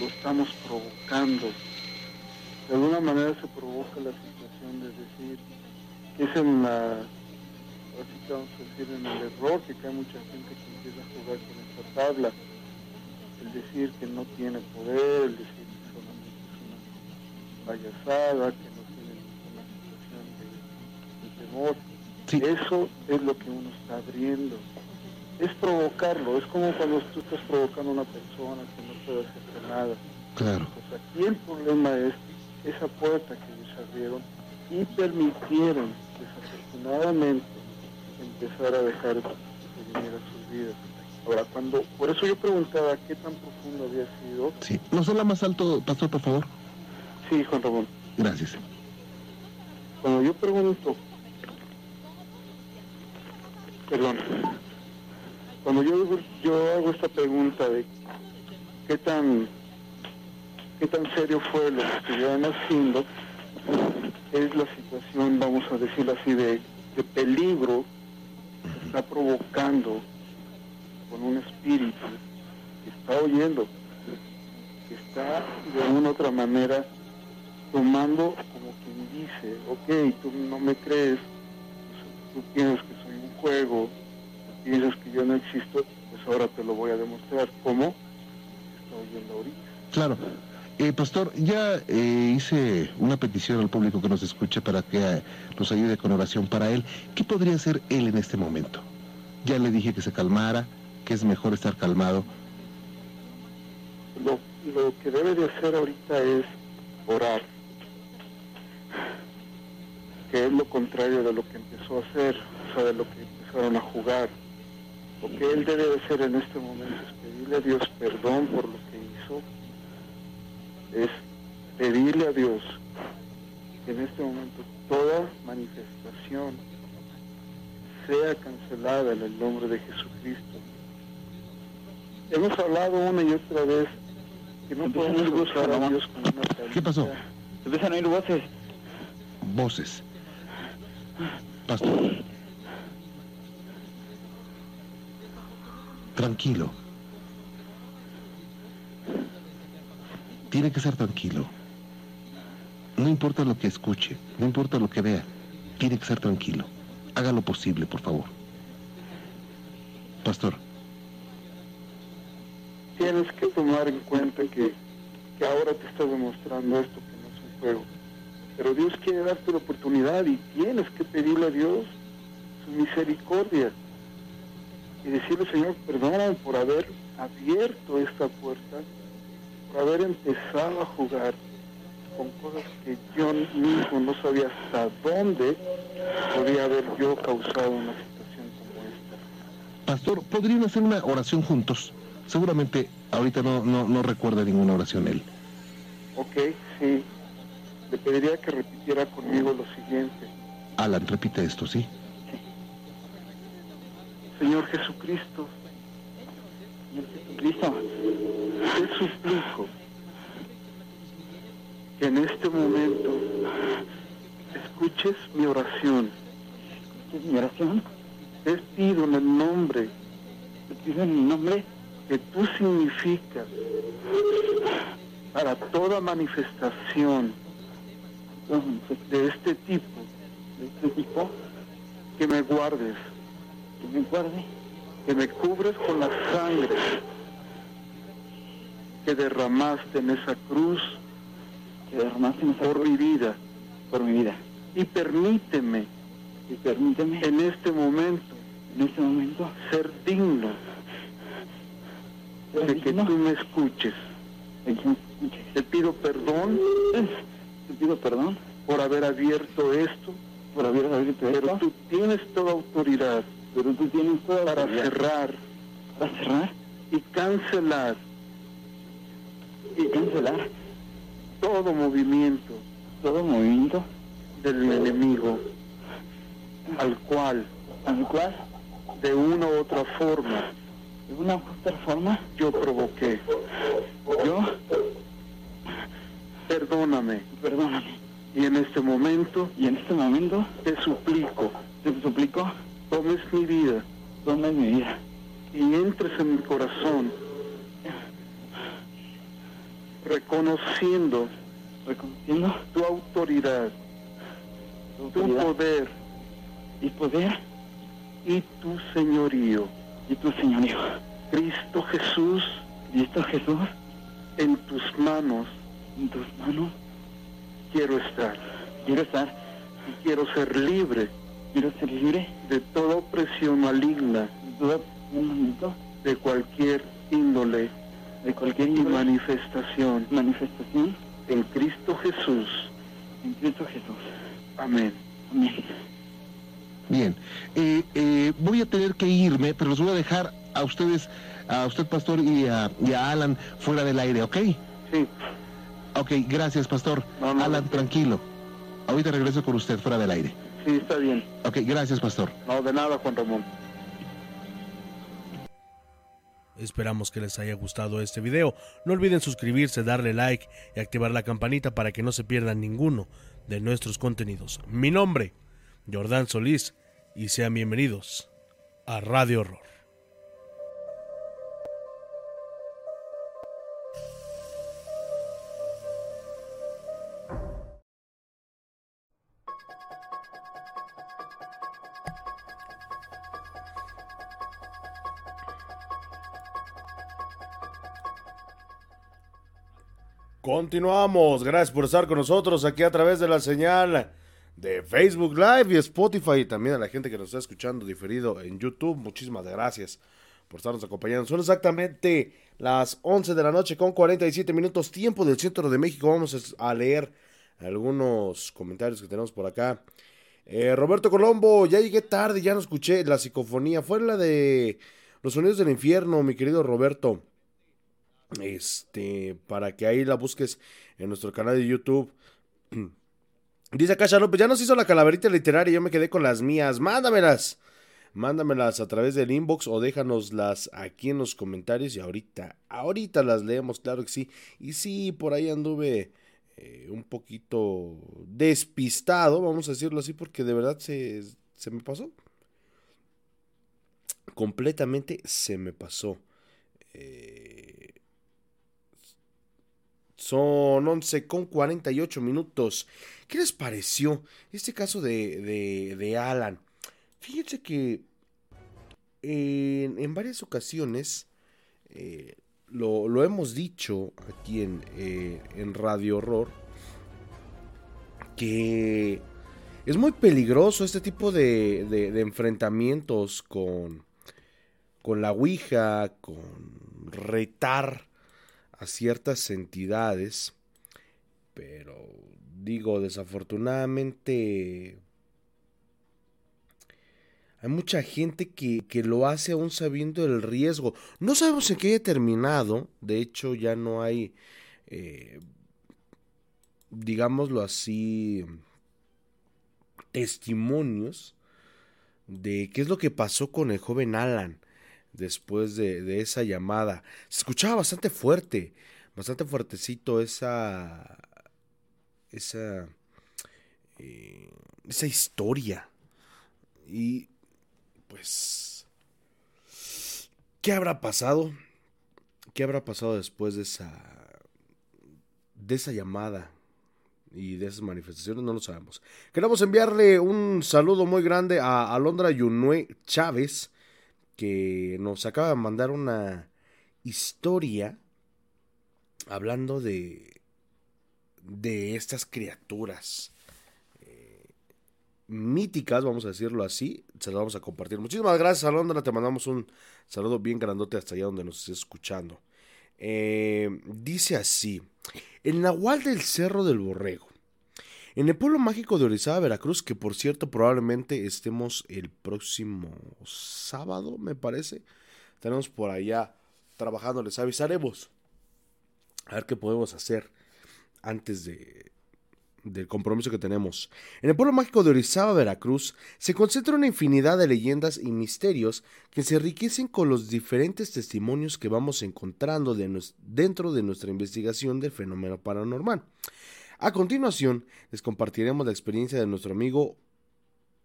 lo estamos provocando. De alguna manera se provoca la situación de decir que es en la, así que vamos a decir, en el error que cae mucha gente que empieza a jugar con esta tabla. El decir que no tiene poder, el decir que solamente es una payasada, que no tiene ninguna situación de, de temor. Eso es lo que uno está abriendo. Es provocarlo, es como cuando tú estás provocando a una persona que no puede hacer nada. Claro. Pues aquí el problema es esa puerta que ellos abrieron y permitieron, desafortunadamente, empezar a dejar que viniera a sus vidas. Ahora, cuando, por eso yo preguntaba qué tan profundo había sido. Sí. ¿Nos habla más alto, pastor, por favor? Sí, Juan Ramón. Gracias. Cuando yo pregunto, perdón, cuando yo, yo hago esta pregunta de qué tan qué tan serio fue lo que estuvieron haciendo, es la situación, vamos a decirlo así, de, de peligro que está provocando con un espíritu que está oyendo, que está de una u otra manera tomando como quien dice, ok, tú no me crees, tú piensas que soy un juego, tú piensas que yo no existo, pues ahora te lo voy a demostrar. ¿Cómo? Está oyendo ahorita. Claro. Eh, pastor, ya eh, hice una petición al público que nos escuche para que eh, nos ayude con oración para él. ¿Qué podría hacer él en este momento? Ya le dije que se calmara, que es mejor estar calmado. Lo, lo que debe de hacer ahorita es orar, que es lo contrario de lo que empezó a hacer, o sea, de lo que empezaron a jugar. Lo que él debe de hacer en este momento es pedirle a Dios perdón por lo que hizo, es pedirle a Dios que en este momento toda manifestación sea cancelada en el nombre de Jesucristo. Hemos hablado una y otra vez que no podemos buscar a Dios con una ¿Qué pasó? Empiezan a oír voces. Voces. Pastor. Tranquilo. Tiene que ser tranquilo. No importa lo que escuche, no importa lo que vea, tiene que ser tranquilo. Haga lo posible, por favor. Pastor. Tienes que tomar en cuenta que, que ahora te está demostrando esto que no es un juego. Pero Dios quiere darte la oportunidad y tienes que pedirle a Dios su misericordia y decirle, Señor, perdóname por haber abierto esta puerta, por haber empezado a jugar con cosas que yo mismo no sabía hasta dónde podía haber yo causado una situación como esta. Pastor, ¿podrían hacer una oración juntos? Seguramente ahorita no, no, no recuerda ninguna oración él. Ok, sí. Le pediría que repitiera conmigo lo siguiente. Alan, repite esto, ¿sí? Señor Jesucristo, Señor Jesucristo, te suplico que en este momento escuches mi oración. ¿Escuches mi oración? Te pido en el nombre, te pido en el nombre que tú significas para toda manifestación de este tipo, de este tipo, que me guardes, que me guarde, que me cubres con la sangre que derramaste en esa cruz, que derramaste en esa por cruz, mi vida, por mi vida. y permíteme Y permíteme en este momento en este momento ser digno de que tú me escuches. Te pido perdón Te pido perdón por haber abierto esto, por haber abierto pero esto, tú tienes toda autoridad pero tú tienes toda para autoridad. cerrar. Para cerrar y cancelar. Y cancelar todo movimiento todo movimiento del enemigo. Al cual. al cual de una u otra forma de una u otra forma yo provoqué. yo Perdóname perdóname y en este momento y en este momento te suplico Te suplico. Tomes mi vida. Tomes mi vida. Y entres en mi corazón. Reconociendo. Reconociendo. Tu autoridad. Tu, tu autoridad, poder. Y poder. Y tu señorío. Y tu señorío. Cristo Jesús. Cristo Jesús. En tus manos. En tus manos. Quiero estar. Quiero estar. Y quiero ser libre. Quiero ser libre. De toda opresión maligna. De toda De cualquier índole. De cualquier y índole. manifestación. Manifestación. En Cristo Jesús. En Cristo Jesús. Amén. Amén. Bien, eh, eh, voy a tener que irme, pero los voy a dejar a ustedes, a usted, Pastor, y a, y a Alan fuera del aire, ¿ok? Sí. Ok, gracias, Pastor. No, no, Alan, no. tranquilo. Ahorita regreso con usted fuera del aire. Sí, está bien. Ok, gracias, Pastor. No, de nada, Juan Ramón. Esperamos que les haya gustado este video. No olviden suscribirse, darle like y activar la campanita para que no se pierdan ninguno de nuestros contenidos. Mi nombre, Jordán Solís, y sean bienvenidos a Radio Horror. Continuamos, gracias por estar con nosotros aquí a través de la señal de Facebook Live y Spotify y también a la gente que nos está escuchando diferido en YouTube. Muchísimas gracias por estarnos acompañando. Son exactamente las 11 de la noche con 47 minutos tiempo del centro de México. Vamos a leer algunos comentarios que tenemos por acá. Eh, Roberto Colombo, ya llegué tarde, ya no escuché la psicofonía. Fue la de los sonidos del infierno, mi querido Roberto. Este, para que ahí la busques en nuestro canal de YouTube. Dice Cacha López, ya nos hizo la calaverita literaria, yo me quedé con las mías. Mándamelas. Mándamelas a través del inbox o déjanoslas aquí en los comentarios y ahorita, ahorita las leemos, claro que sí. Y sí, por ahí anduve eh, un poquito despistado, vamos a decirlo así, porque de verdad se, se me pasó. Completamente se me pasó. Eh, son 11 con 48 minutos. ¿Qué les pareció este caso de, de, de Alan? Fíjense que en, en varias ocasiones eh, lo, lo, hemos dicho aquí en, eh, en Radio Horror que es muy peligroso este tipo de, de, de enfrentamientos con, con la Ouija, con retar ciertas entidades, pero digo, desafortunadamente hay mucha gente que, que, lo hace aún sabiendo el riesgo. No sabemos en qué haya terminado, de hecho ya no hay, eh, digámoslo así, testimonios de qué es lo que pasó con el joven Alan después de, de, esa llamada. Se escuchaba bastante fuerte, bastante fuertecito esa, esa, eh, esa historia. Y pues, ¿qué habrá pasado? ¿Qué habrá pasado después de esa, de esa llamada? y de esas manifestaciones no lo sabemos. Queremos enviarle un saludo muy grande a Alondra Yunue Chávez, que nos acaba de mandar una historia hablando de de estas criaturas eh, míticas, vamos a decirlo así, se las vamos a compartir. Muchísimas gracias, Alondra, te mandamos un saludo bien grandote hasta allá donde nos estés escuchando. Eh, dice así, el Nahual del Cerro del Borrego. En el pueblo mágico de Orizaba, Veracruz, que por cierto probablemente estemos el próximo sábado, me parece. Tenemos por allá trabajando, les avisaremos. A ver qué podemos hacer antes de, del compromiso que tenemos. En el pueblo mágico de Orizaba, Veracruz, se concentra una infinidad de leyendas y misterios que se enriquecen con los diferentes testimonios que vamos encontrando dentro de nuestra investigación del fenómeno paranormal. A continuación, les compartiremos la experiencia de nuestro amigo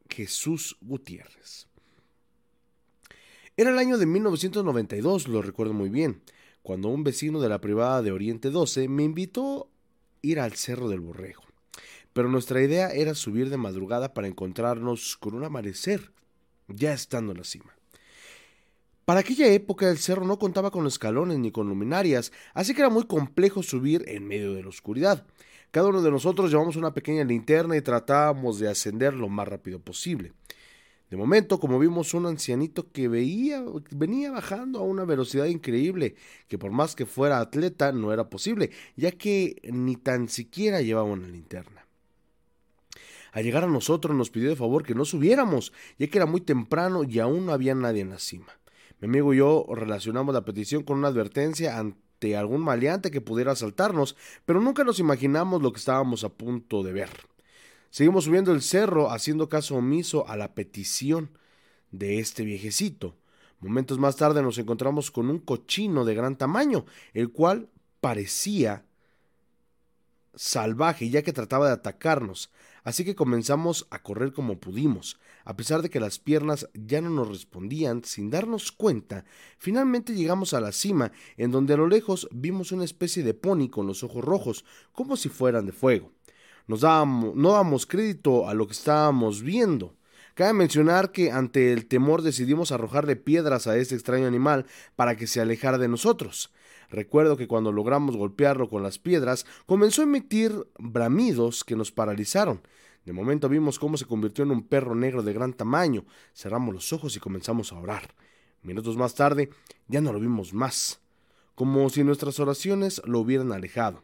Jesús Gutiérrez. Era el año de 1992, lo recuerdo muy bien, cuando un vecino de la privada de Oriente 12 me invitó a ir al Cerro del Borrego. Pero nuestra idea era subir de madrugada para encontrarnos con un amanecer, ya estando en la cima. Para aquella época el cerro no contaba con escalones ni con luminarias, así que era muy complejo subir en medio de la oscuridad. Cada uno de nosotros llevamos una pequeña linterna y tratábamos de ascender lo más rápido posible. De momento, como vimos un ancianito que veía, venía bajando a una velocidad increíble, que por más que fuera atleta no era posible, ya que ni tan siquiera llevaba una linterna. Al llegar a nosotros nos pidió de favor que no subiéramos, ya que era muy temprano y aún no había nadie en la cima. Mi amigo y yo relacionamos la petición con una advertencia ante algún maleante que pudiera asaltarnos, pero nunca nos imaginamos lo que estábamos a punto de ver. Seguimos subiendo el cerro haciendo caso omiso a la petición de este viejecito. Momentos más tarde nos encontramos con un cochino de gran tamaño, el cual parecía salvaje ya que trataba de atacarnos, así que comenzamos a correr como pudimos. A pesar de que las piernas ya no nos respondían, sin darnos cuenta, finalmente llegamos a la cima, en donde a lo lejos vimos una especie de pony con los ojos rojos, como si fueran de fuego. No damos crédito a lo que estábamos viendo. Cabe mencionar que ante el temor decidimos arrojarle piedras a este extraño animal para que se alejara de nosotros. Recuerdo que cuando logramos golpearlo con las piedras, comenzó a emitir bramidos que nos paralizaron. De momento vimos cómo se convirtió en un perro negro de gran tamaño. Cerramos los ojos y comenzamos a orar. Minutos más tarde ya no lo vimos más, como si nuestras oraciones lo hubieran alejado.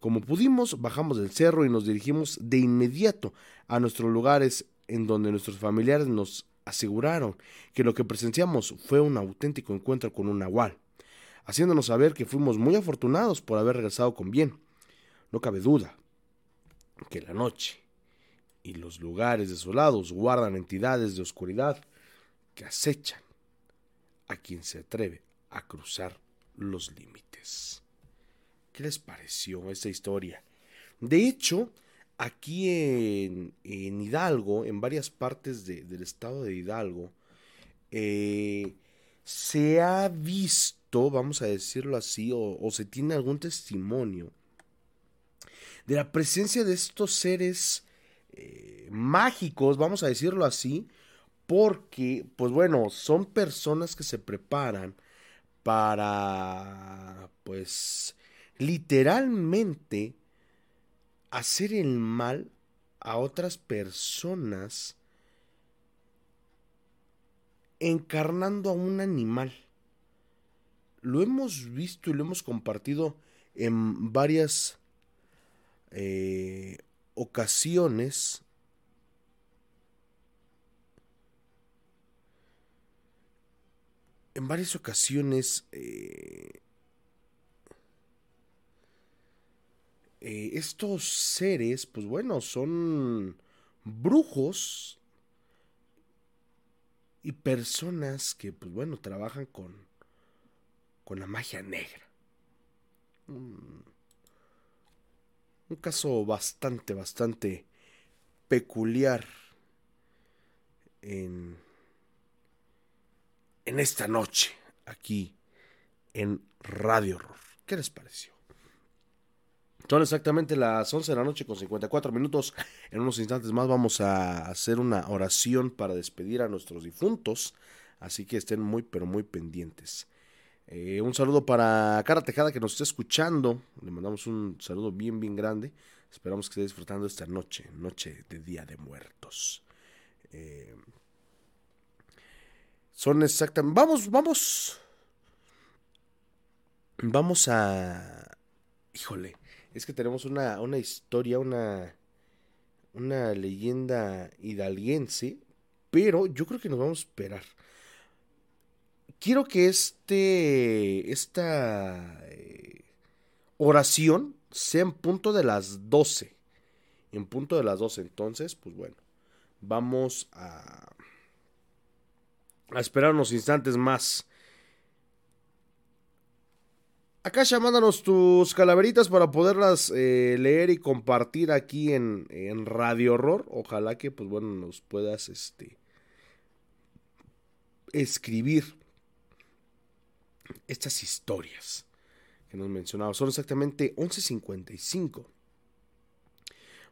Como pudimos, bajamos del cerro y nos dirigimos de inmediato a nuestros lugares en donde nuestros familiares nos aseguraron que lo que presenciamos fue un auténtico encuentro con un nahual, haciéndonos saber que fuimos muy afortunados por haber regresado con bien. No cabe duda que la noche y los lugares desolados guardan entidades de oscuridad que acechan a quien se atreve a cruzar los límites. ¿Qué les pareció esta historia? De hecho, aquí en, Hidalgo, en varias partes del estado de Hidalgo, eh, se ha visto, vamos a decirlo así, o, se tiene algún testimonio de la presencia de estos seres eh, mágicos, vamos a decirlo así, porque, pues bueno, son personas que se preparan para, pues, literalmente hacer el mal a otras personas encarnando a un animal. Lo hemos visto y lo hemos compartido en varias eh, ocasiones. En varias ocasiones eh, Eh, estos seres, pues bueno, son brujos y personas que, pues bueno, trabajan con, con la magia negra. Un, un caso bastante, bastante peculiar en, en esta noche, aquí en Radio Horror. ¿Qué les pareció? Son exactamente las 11 de la noche con 54 minutos. En unos instantes más vamos a hacer una oración para despedir a nuestros difuntos. Así que estén muy, pero muy pendientes. Eh, un saludo para Cara Tejada que nos está escuchando. Le mandamos un saludo bien, bien grande. Esperamos que esté disfrutando esta noche, noche de Día de Muertos. Eh, son exactamente... Vamos, vamos. Vamos a... Híjole es que tenemos una, una historia, una, una leyenda hidalguense, pero yo creo que nos vamos a esperar. Quiero que este, esta eh, oración sea en punto de las 12. En punto de las 12. Entonces, pues bueno, vamos a, a esperar unos instantes más. Acá mándanos tus calaveritas para poderlas eh, leer y compartir aquí en, en, Radio Horror. Ojalá que, pues bueno, nos puedas este, escribir estas historias que nos mencionaba. Son exactamente 11.55.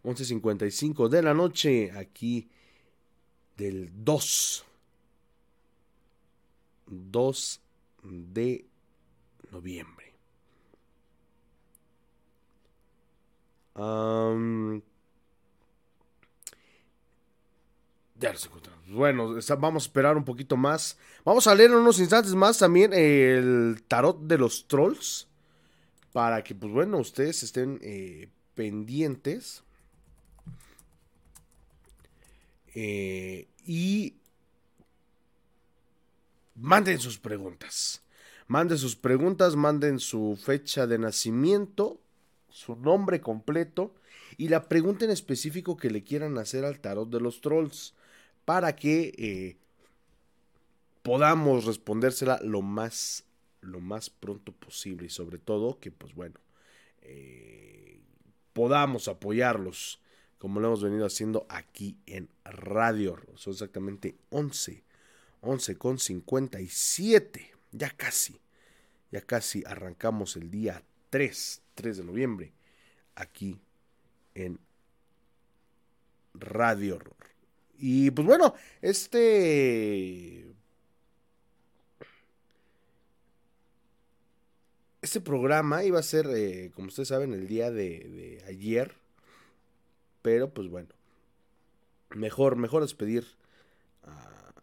11.55 de la noche aquí del 2. 2 de noviembre. Ya encontramos. Bueno, vamos a esperar un poquito más. Vamos a leer en unos instantes más también el tarot de los trolls. Para que, pues bueno, ustedes estén eh, pendientes. Eh, y manden sus preguntas. Manden sus preguntas, manden su fecha de nacimiento, su nombre completo y la pregunta en específico que le quieran hacer al tarot de los trolls para que eh, podamos respondérsela lo más, lo más pronto posible y sobre todo que pues bueno, eh, podamos apoyarlos como lo hemos venido haciendo aquí en Radio. Son exactamente 11, 11 con 57. Ya casi, ya casi arrancamos el día 3, 3 de noviembre, aquí en Radio Horror. Y pues bueno, este... Este programa iba a ser, eh, como ustedes saben, el día de, ayer pero pues bueno, mejor, mejor despedir a,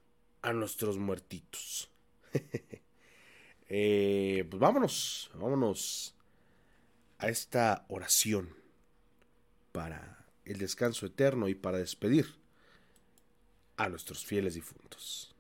a nuestros muertitos. eh, pues vámonos, vámonos a esta oración para el descanso eterno y para despedir a nuestros fieles difuntos.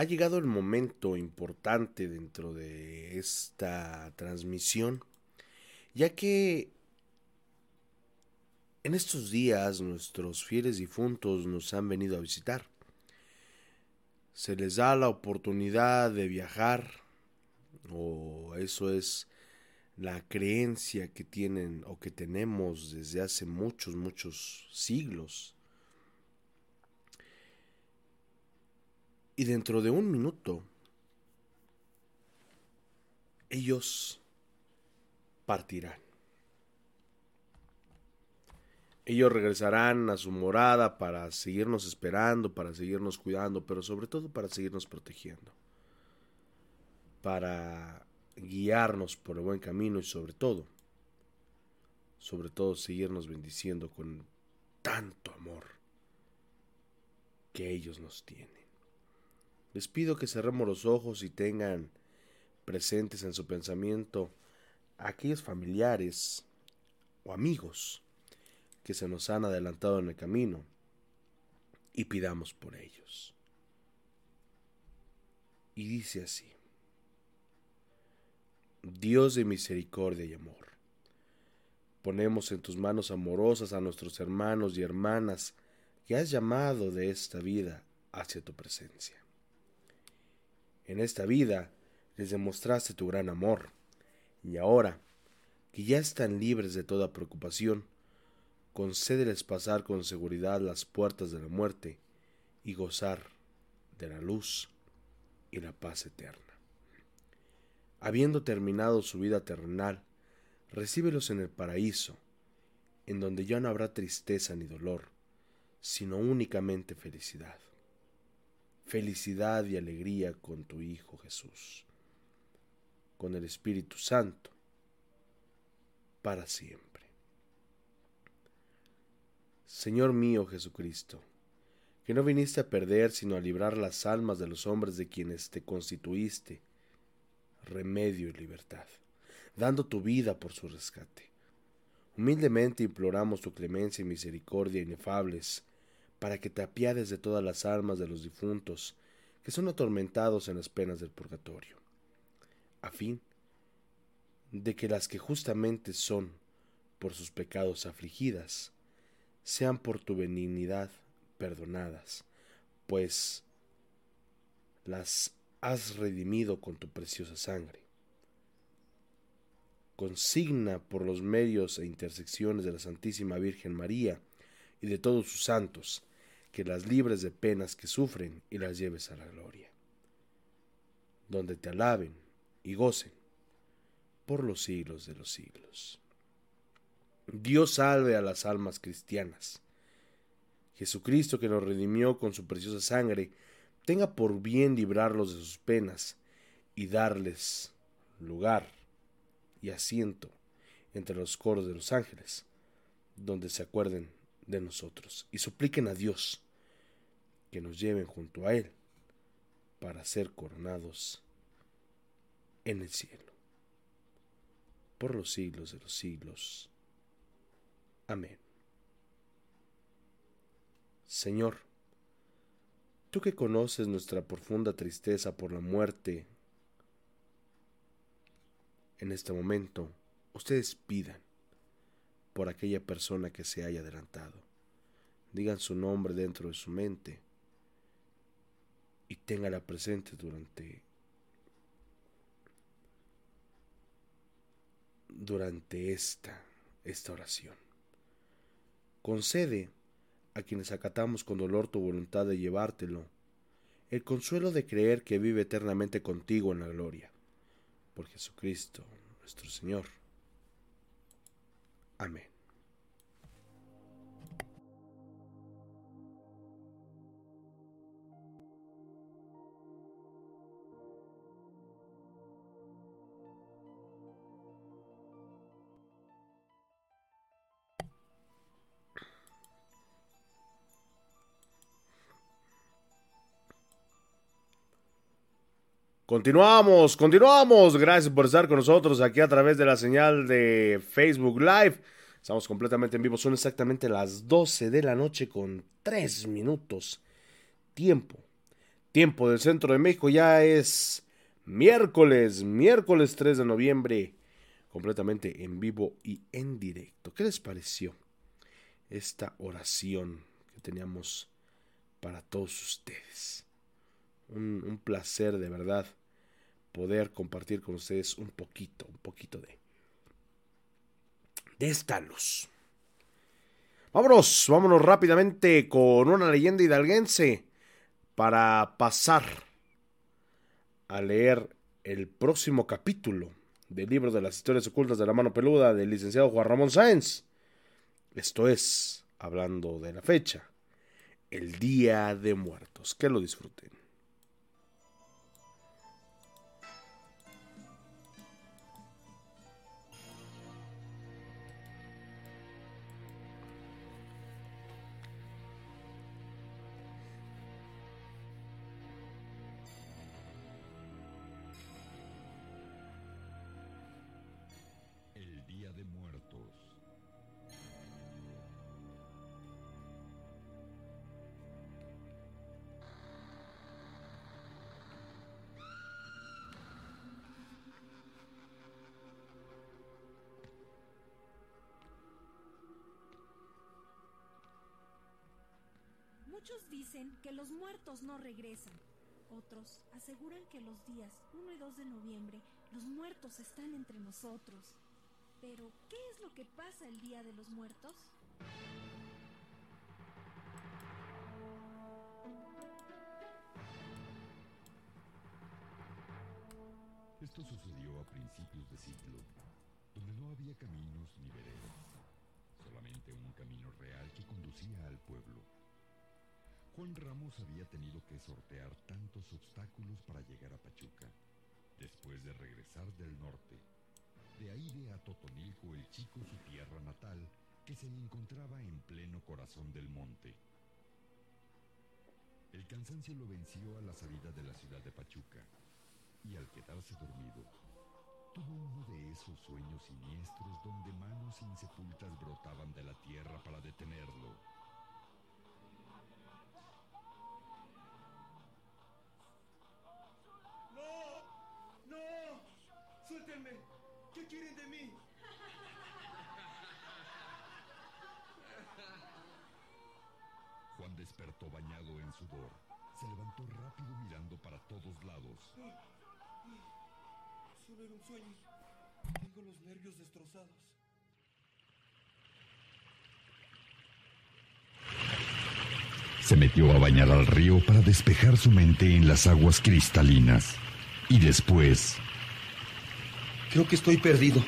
Ha llegado el momento importante dentro de esta transmisión, ya que en estos días nuestros fieles difuntos nos han venido a visitar. Se les da la oportunidad de viajar, o eso es la creencia que tienen o que tenemos desde hace muchos, muchos siglos Y dentro de un minuto, ellos partirán. Ellos regresarán a su morada para seguirnos esperando, para seguirnos cuidando, pero sobre todo para seguirnos protegiendo. Para guiarnos por el buen camino y sobre todo, sobre todo seguirnos bendiciendo con tanto amor que ellos nos tienen. Les pido que cerremos los ojos y tengan presentes en su pensamiento a aquellos familiares o amigos que se nos han adelantado en el camino y pidamos por ellos. Y dice así, Dios de misericordia y amor, ponemos en tus manos amorosas a nuestros hermanos y hermanas que has llamado de esta vida hacia tu presencia. En esta vida les demostraste tu gran amor, y ahora, que ya están libres de toda preocupación, concédeles pasar con seguridad las puertas de la muerte y gozar de la luz y la paz eterna. Habiendo terminado su vida terrenal, recíbelos en el paraíso, en donde ya no habrá tristeza ni dolor, sino únicamente felicidad felicidad y alegría con tu Hijo Jesús, con el Espíritu Santo, para siempre. Señor mío Jesucristo, que no viniste a perder, sino a librar las almas de los hombres de quienes te constituiste, remedio y libertad, dando tu vida por su rescate. Humildemente imploramos tu clemencia y misericordia inefables, para que te apiades de todas las almas de los difuntos que son atormentados en las penas del purgatorio, a fin de que las que justamente son por sus pecados afligidas, sean por tu benignidad perdonadas, pues las has redimido con tu preciosa sangre. Consigna por los medios e intersecciones de la Santísima Virgen María y de todos sus santos, que las libres de penas que sufren y las lleves a la gloria, donde te alaben y gocen por los siglos de los siglos. Dios salve a las almas cristianas. Jesucristo que nos redimió con su preciosa sangre, tenga por bien librarlos de sus penas y darles lugar y asiento entre los coros de los ángeles, donde se acuerden de nosotros y supliquen a Dios que nos lleven junto a Él para ser coronados en el cielo por los siglos de los siglos. Amén. Señor, tú que conoces nuestra profunda tristeza por la muerte, en este momento, ustedes pidan por aquella persona que se haya adelantado. Digan su nombre dentro de su mente y téngala presente durante durante esta esta oración. Concede a quienes acatamos con dolor tu voluntad de llevártelo el consuelo de creer que vive eternamente contigo en la gloria. Por Jesucristo nuestro Señor. Amén. Continuamos, continuamos. Gracias por estar con nosotros aquí a través de la señal de Facebook Live. Estamos completamente en vivo. Son exactamente las 12 de la noche con 3 minutos. Tiempo. Tiempo del centro de México. Ya es miércoles, miércoles 3 de noviembre. Completamente en vivo y en directo. ¿Qué les pareció esta oración que teníamos para todos ustedes? Un, un placer de verdad poder compartir con ustedes un poquito, un poquito de, de esta luz. Vámonos, vámonos rápidamente con una leyenda hidalguense para pasar a leer el próximo capítulo del libro de las historias ocultas de la mano peluda del licenciado Juan Ramón Sáenz. Esto es, hablando de la fecha, el Día de Muertos. Que lo disfruten. Dicen que los muertos no regresan. Otros aseguran que los días 1 y 2 de noviembre los muertos están entre nosotros. Pero, ¿qué es lo que pasa el Día de los Muertos? Esto sucedió a principios de siglo, donde no había caminos ni veredas, solamente un camino real que conducía al pueblo. Juan Ramos había tenido que sortear tantos obstáculos para llegar a Pachuca, después de regresar del norte. De ahí ve a Totonilco el chico su tierra natal, que se encontraba en pleno corazón del monte. El cansancio lo venció a la salida de la ciudad de Pachuca y al quedarse dormido, tuvo uno de esos sueños siniestros donde manos insepultas brotaban de la tierra para detenerlo. Bañado en sudor. Se levantó rápido mirando para todos lados. Solo era un sueño. Tengo los nervios destrozados. Se metió a bañar al río para despejar su mente en las aguas cristalinas. Y después... Creo que estoy perdido.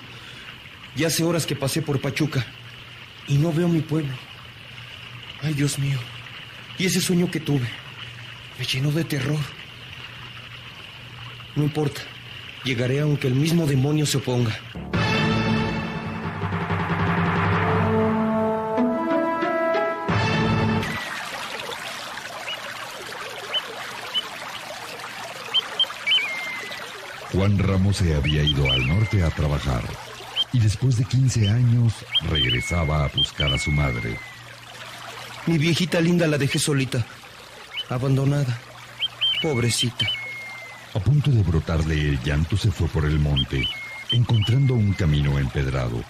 Ya hace horas que pasé por Pachuca y no veo mi pueblo. Ay, Dios mío. Y ese sueño que tuve me llenó de terror. No importa. Llegaré aunque el mismo demonio se oponga. Juan Ramos se había ido al norte a trabajar y después de 15 años regresaba a buscar a su madre. Mi viejita linda la dejé solita, abandonada. Pobrecita. A punto de brotarle el llanto se fue por el monte, encontrando un camino empedrado.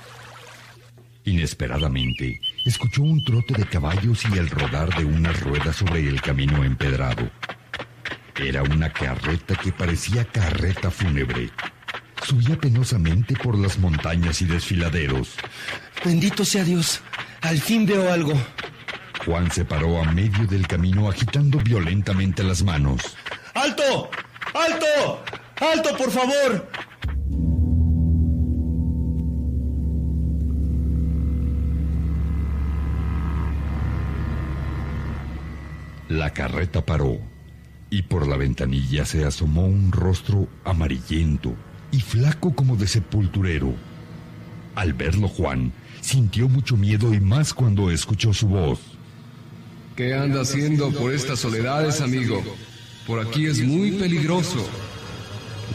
Inesperadamente, escuchó un trote de caballos y el rodar de unas ruedas sobre el camino empedrado. Era una carreta que parecía carreta fúnebre. Subía penosamente por las montañas y desfiladeros. Bendito sea Dios. Al fin veo algo. Juan se paró a medio del camino agitando violentamente las manos. ¡Alto! ¡Alto! ¡Alto, por favor! La carreta paró y por la ventanilla se asomó un rostro amarillento y flaco como de sepulturero. Al verlo Juan sintió mucho miedo y más cuando escuchó su voz. ¿Qué anda haciendo por estas soledades, amigo? Por aquí es muy peligroso.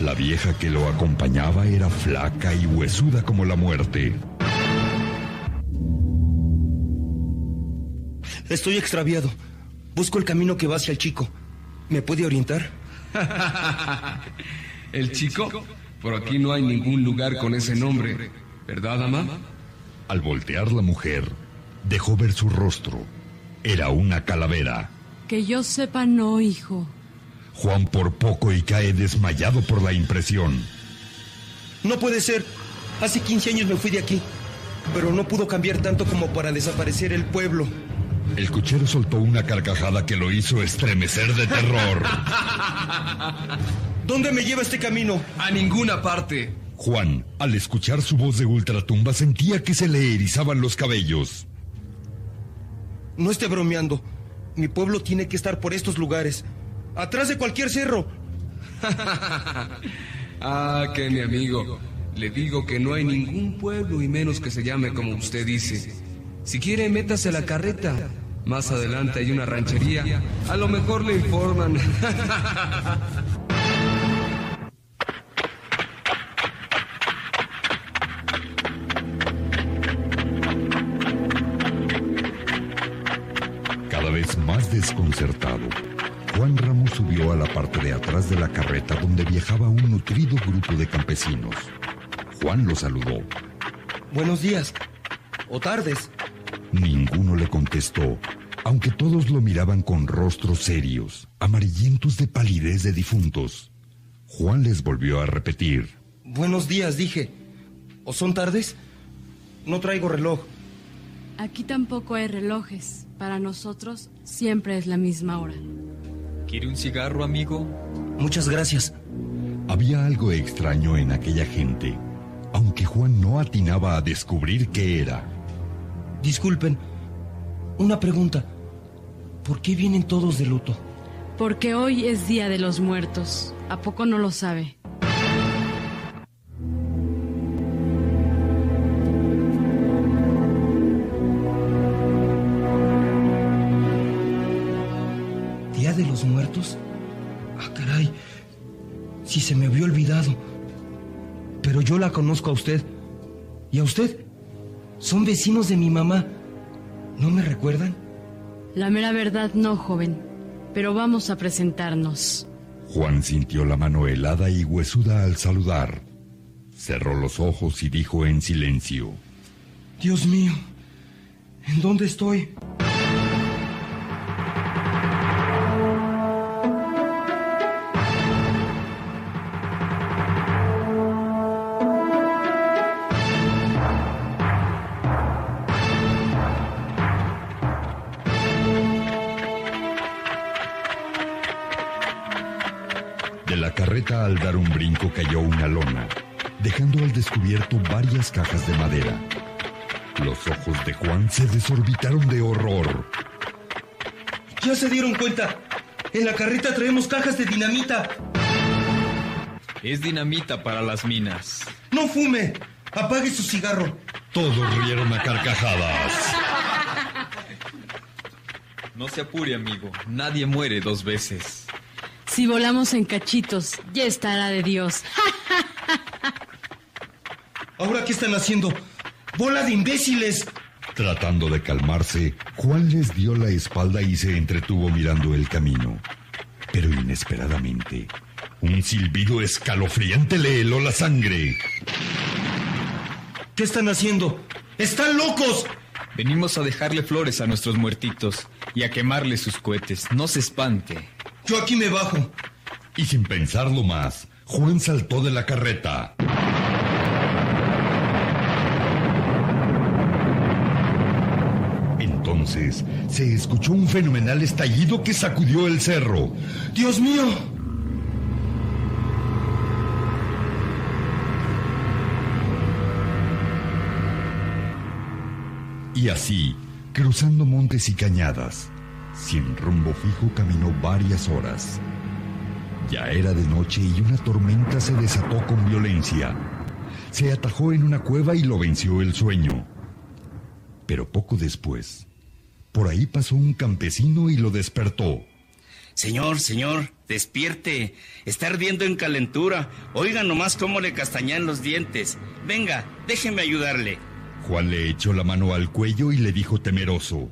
La vieja que lo acompañaba era flaca y huesuda como la muerte. Estoy extraviado. Busco el camino que va hacia el chico. ¿Me puede orientar? ¿El chico? Por aquí no hay ningún lugar con ese nombre. ¿Verdad, ama? Al voltear la mujer, dejó ver su rostro. Era una calavera. Que yo sepa, no, hijo. Juan por poco y cae desmayado por la impresión. No puede ser. Hace 15 años me fui de aquí. Pero no pudo cambiar tanto como para desaparecer el pueblo. El cochero soltó una carcajada que lo hizo estremecer de terror. ¿Dónde me lleva este camino? A ninguna parte. Juan, al escuchar su voz de ultratumba, sentía que se le erizaban los cabellos. No esté bromeando. Mi pueblo tiene que estar por estos lugares. Atrás de cualquier cerro. ah, que mi amigo. Le digo que no hay ningún pueblo y menos que se llame como usted dice. Si quiere, métase a la carreta. Más adelante hay una ranchería. A lo mejor le informan. desconcertado, Juan Ramos subió a la parte de atrás de la carreta donde viajaba un nutrido grupo de campesinos. Juan lo saludó. Buenos días. O tardes. Ninguno le contestó, aunque todos lo miraban con rostros serios, amarillentos de palidez de difuntos. Juan les volvió a repetir. Buenos días, dije. ¿O son tardes? No traigo reloj. Aquí tampoco hay relojes. Para nosotros siempre es la misma hora. ¿Quiere un cigarro, amigo? Muchas gracias. Había algo extraño en aquella gente, aunque Juan no atinaba a descubrir qué era. Disculpen, una pregunta. ¿Por qué vienen todos de luto? Porque hoy es Día de los Muertos. ¿A poco no lo sabe? Ah, caray, si se me había olvidado. Pero yo la conozco a usted. ¿Y a usted? Son vecinos de mi mamá. ¿No me recuerdan? La mera verdad no, joven. Pero vamos a presentarnos. Juan sintió la mano helada y huesuda al saludar. Cerró los ojos y dijo en silencio. Dios mío, ¿en dónde estoy? Cayó una lona, dejando al descubierto varias cajas de madera. Los ojos de Juan se desorbitaron de horror. ¿Ya se dieron cuenta? En la carreta traemos cajas de dinamita. Es dinamita para las minas. No fume. Apague su cigarro. Todos rieron a carcajadas. No se apure, amigo. Nadie muere dos veces. Si volamos en cachitos, ya estará de Dios. ¿Ahora qué están haciendo? ¡Bola de imbéciles! Tratando de calmarse, Juan les dio la espalda y se entretuvo mirando el camino. Pero inesperadamente, un silbido escalofriante le heló la sangre. ¿Qué están haciendo? ¡Están locos! Venimos a dejarle flores a nuestros muertitos y a quemarle sus cohetes. No se espante. Yo aquí me bajo. Y sin pensarlo más, Juan saltó de la carreta. Entonces se escuchó un fenomenal estallido que sacudió el cerro. ¡Dios mío! Y así, cruzando montes y cañadas, sin rumbo fijo caminó varias horas. Ya era de noche y una tormenta se desató con violencia. Se atajó en una cueva y lo venció el sueño. Pero poco después, por ahí pasó un campesino y lo despertó. Señor, señor, despierte. Está ardiendo en calentura. Oiga nomás cómo le castañan los dientes. Venga, déjeme ayudarle. Juan le echó la mano al cuello y le dijo temeroso.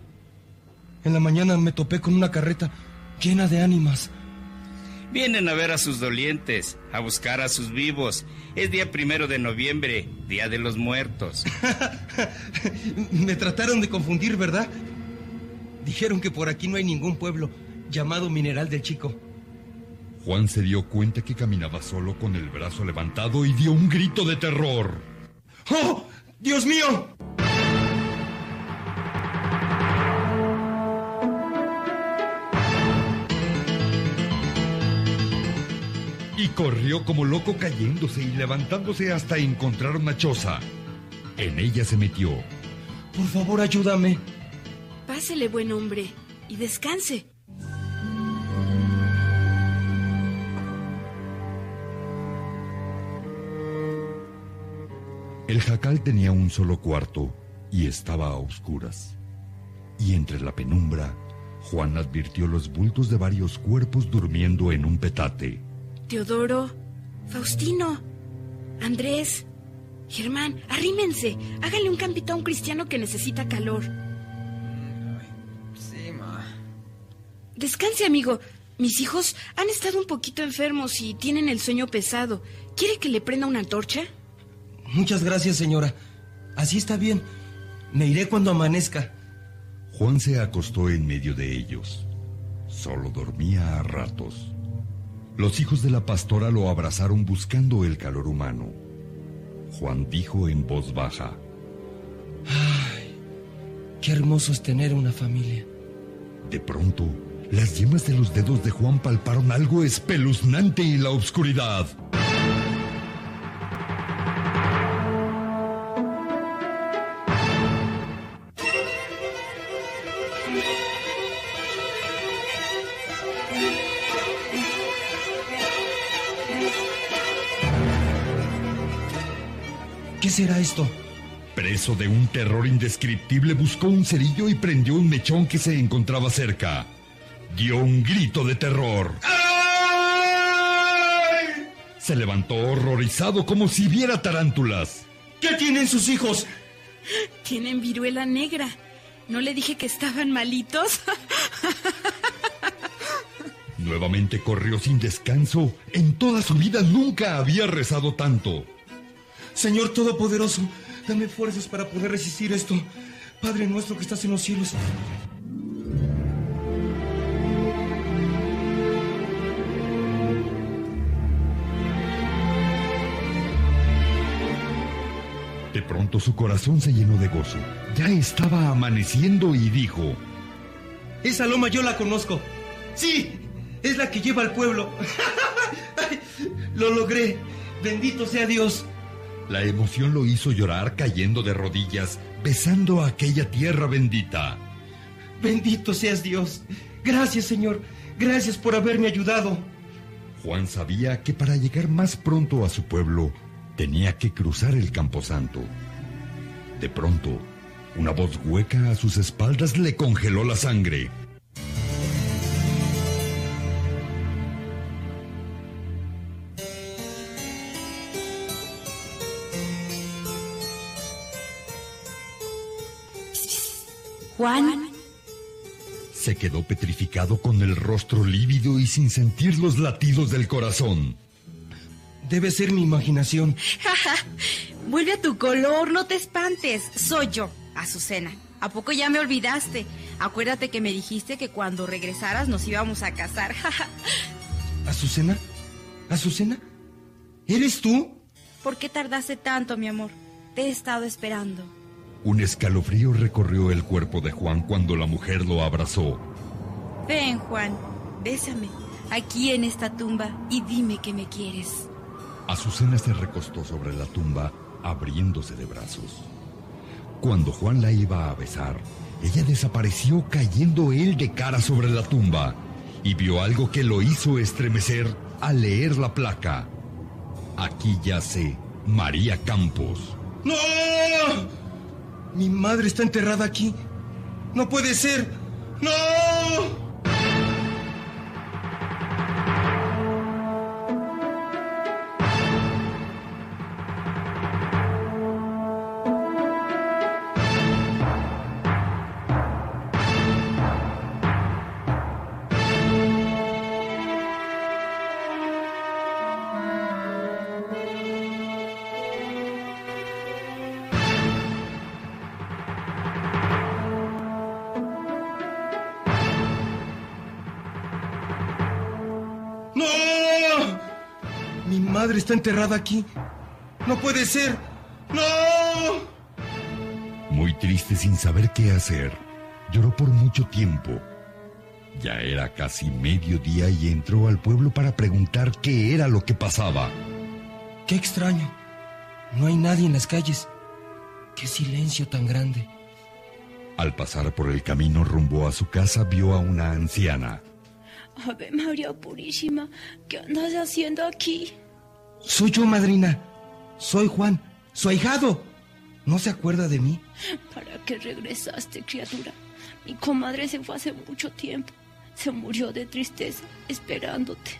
En la mañana me topé con una carreta llena de ánimas. Vienen a ver a sus dolientes, a buscar a sus vivos. Es día primero de noviembre, día de los muertos. me trataron de confundir, ¿verdad? Dijeron que por aquí no hay ningún pueblo llamado Mineral del Chico. Juan se dio cuenta que caminaba solo con el brazo levantado y dio un grito de terror. ¡Oh! ¡Dios mío! Corrió como loco cayéndose y levantándose hasta encontrar una choza. En ella se metió. Por favor, ayúdame. Pásele, buen hombre, y descanse. El jacal tenía un solo cuarto y estaba a oscuras. Y entre la penumbra, Juan advirtió los bultos de varios cuerpos durmiendo en un petate. Teodoro, Faustino, Andrés, Germán, arrímense. Háganle un campito a un cristiano que necesita calor. Sí, ma. Descanse, amigo. Mis hijos han estado un poquito enfermos y tienen el sueño pesado. ¿Quiere que le prenda una antorcha? Muchas gracias, señora. Así está bien. Me iré cuando amanezca. Juan se acostó en medio de ellos. Solo dormía a ratos. Los hijos de la pastora lo abrazaron buscando el calor humano. Juan dijo en voz baja. Ay, qué hermoso es tener una familia. De pronto, las yemas de los dedos de Juan palparon algo espeluznante en la oscuridad. Será esto? Preso de un terror indescriptible, buscó un cerillo y prendió un mechón que se encontraba cerca. Dio un grito de terror. Se levantó horrorizado como si viera tarántulas. ¿Qué tienen sus hijos? Tienen viruela negra. ¿No le dije que estaban malitos? Nuevamente corrió sin descanso. En toda su vida nunca había rezado tanto. Señor Todopoderoso, dame fuerzas para poder resistir esto. Padre nuestro que estás en los cielos. De pronto su corazón se llenó de gozo. Ya estaba amaneciendo y dijo, Esa loma yo la conozco. Sí, es la que lleva al pueblo. Lo logré. Bendito sea Dios. La emoción lo hizo llorar cayendo de rodillas, besando aquella tierra bendita. Bendito seas Dios. Gracias, Señor. Gracias por haberme ayudado. Juan sabía que para llegar más pronto a su pueblo tenía que cruzar el camposanto. De pronto, una voz hueca a sus espaldas le congeló la sangre. Juan. Se quedó petrificado con el rostro lívido y sin sentir los latidos del corazón. Debe ser mi imaginación. Vuelve a tu color, no te espantes. Soy yo, Azucena. ¿A poco ya me olvidaste? Acuérdate que me dijiste que cuando regresaras nos íbamos a casar. ¿Azucena? ¿Azucena? ¿Eres tú? ¿Por qué tardaste tanto, mi amor? Te he estado esperando. Un escalofrío recorrió el cuerpo de Juan cuando la mujer lo abrazó. Ven, Juan, bésame aquí en esta tumba y dime que me quieres. Azucena se recostó sobre la tumba, abriéndose de brazos. Cuando Juan la iba a besar, ella desapareció cayendo él de cara sobre la tumba y vio algo que lo hizo estremecer al leer la placa. Aquí yace María Campos. ¡No! Mi madre está enterrada aquí. No puede ser. ¡No! Madre está enterrada aquí. No puede ser. ¡No! Muy triste sin saber qué hacer, lloró por mucho tiempo. Ya era casi mediodía y entró al pueblo para preguntar qué era lo que pasaba. Qué extraño. No hay nadie en las calles. Qué silencio tan grande. Al pasar por el camino rumbo a su casa vio a una anciana. Ave María Purísima, ¿qué andas haciendo aquí? Soy yo, madrina. Soy Juan, su ahijado. ¿No se acuerda de mí? ¿Para qué regresaste, criatura? Mi comadre se fue hace mucho tiempo. Se murió de tristeza esperándote.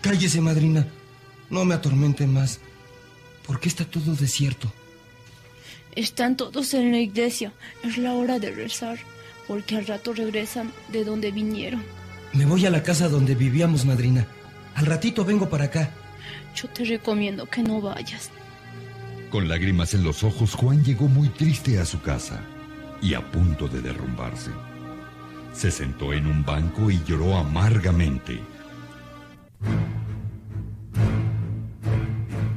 Cállese, madrina. No me atormente más. ¿Por qué está todo desierto? Están todos en la iglesia. Es la hora de rezar, porque al rato regresan de donde vinieron. Me voy a la casa donde vivíamos, madrina. Al ratito vengo para acá. Yo te recomiendo que no vayas. Con lágrimas en los ojos, Juan llegó muy triste a su casa y a punto de derrumbarse. Se sentó en un banco y lloró amargamente.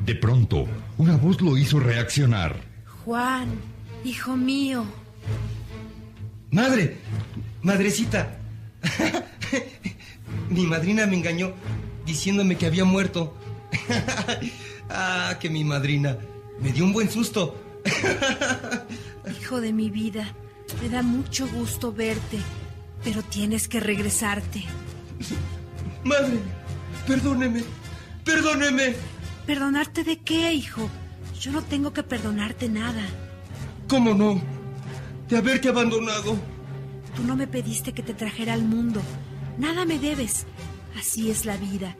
De pronto, una voz lo hizo reaccionar. Juan, hijo mío. Madre, madrecita. mi madrina me engañó diciéndome que había muerto. ah, que mi madrina me dio un buen susto. Hijo de mi vida, me da mucho gusto verte, pero tienes que regresarte. Madre, perdóneme, perdóneme. ¿Perdonarte de qué, hijo? Yo no tengo que perdonarte nada. ¿Cómo no? De haberte abandonado. Tú no me pediste que te trajera al mundo. Nada me debes. Así es la vida.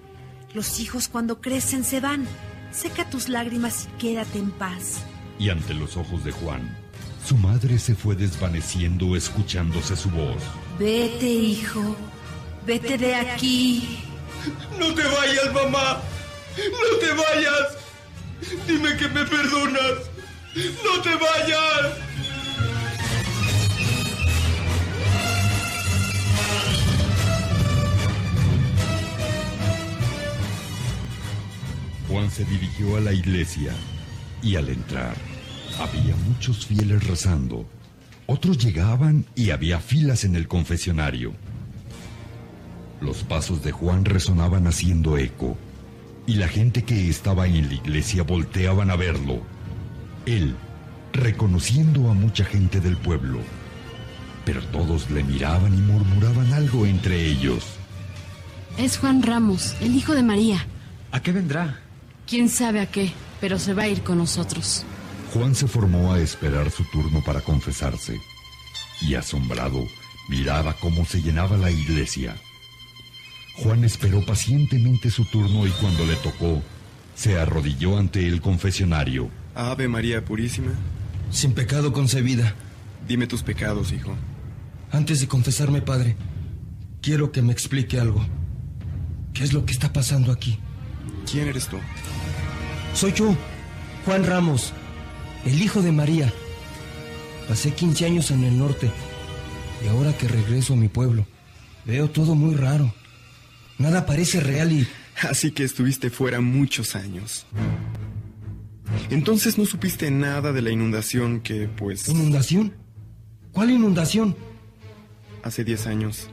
Los hijos cuando crecen se van. Seca tus lágrimas y quédate en paz. Y ante los ojos de Juan, su madre se fue desvaneciendo escuchándose su voz. Vete, hijo. Vete de aquí. No te vayas, mamá. No te vayas. Dime que me perdonas. No te vayas. Juan se dirigió a la iglesia y al entrar había muchos fieles rezando. Otros llegaban y había filas en el confesionario. Los pasos de Juan resonaban haciendo eco y la gente que estaba en la iglesia volteaban a verlo. Él, reconociendo a mucha gente del pueblo, pero todos le miraban y murmuraban algo entre ellos. Es Juan Ramos, el hijo de María. ¿A qué vendrá? Quién sabe a qué, pero se va a ir con nosotros. Juan se formó a esperar su turno para confesarse y asombrado miraba cómo se llenaba la iglesia. Juan esperó pacientemente su turno y cuando le tocó, se arrodilló ante el confesionario. Ave María Purísima. Sin pecado concebida. Dime tus pecados, hijo. Antes de confesarme, padre, quiero que me explique algo. ¿Qué es lo que está pasando aquí? ¿Quién eres tú? Soy yo, Juan Ramos, el hijo de María. Pasé 15 años en el norte y ahora que regreso a mi pueblo, veo todo muy raro. Nada parece real y... Así que estuviste fuera muchos años. Entonces no supiste nada de la inundación que, pues... ¿Inundación? ¿Cuál inundación? Hace 10 años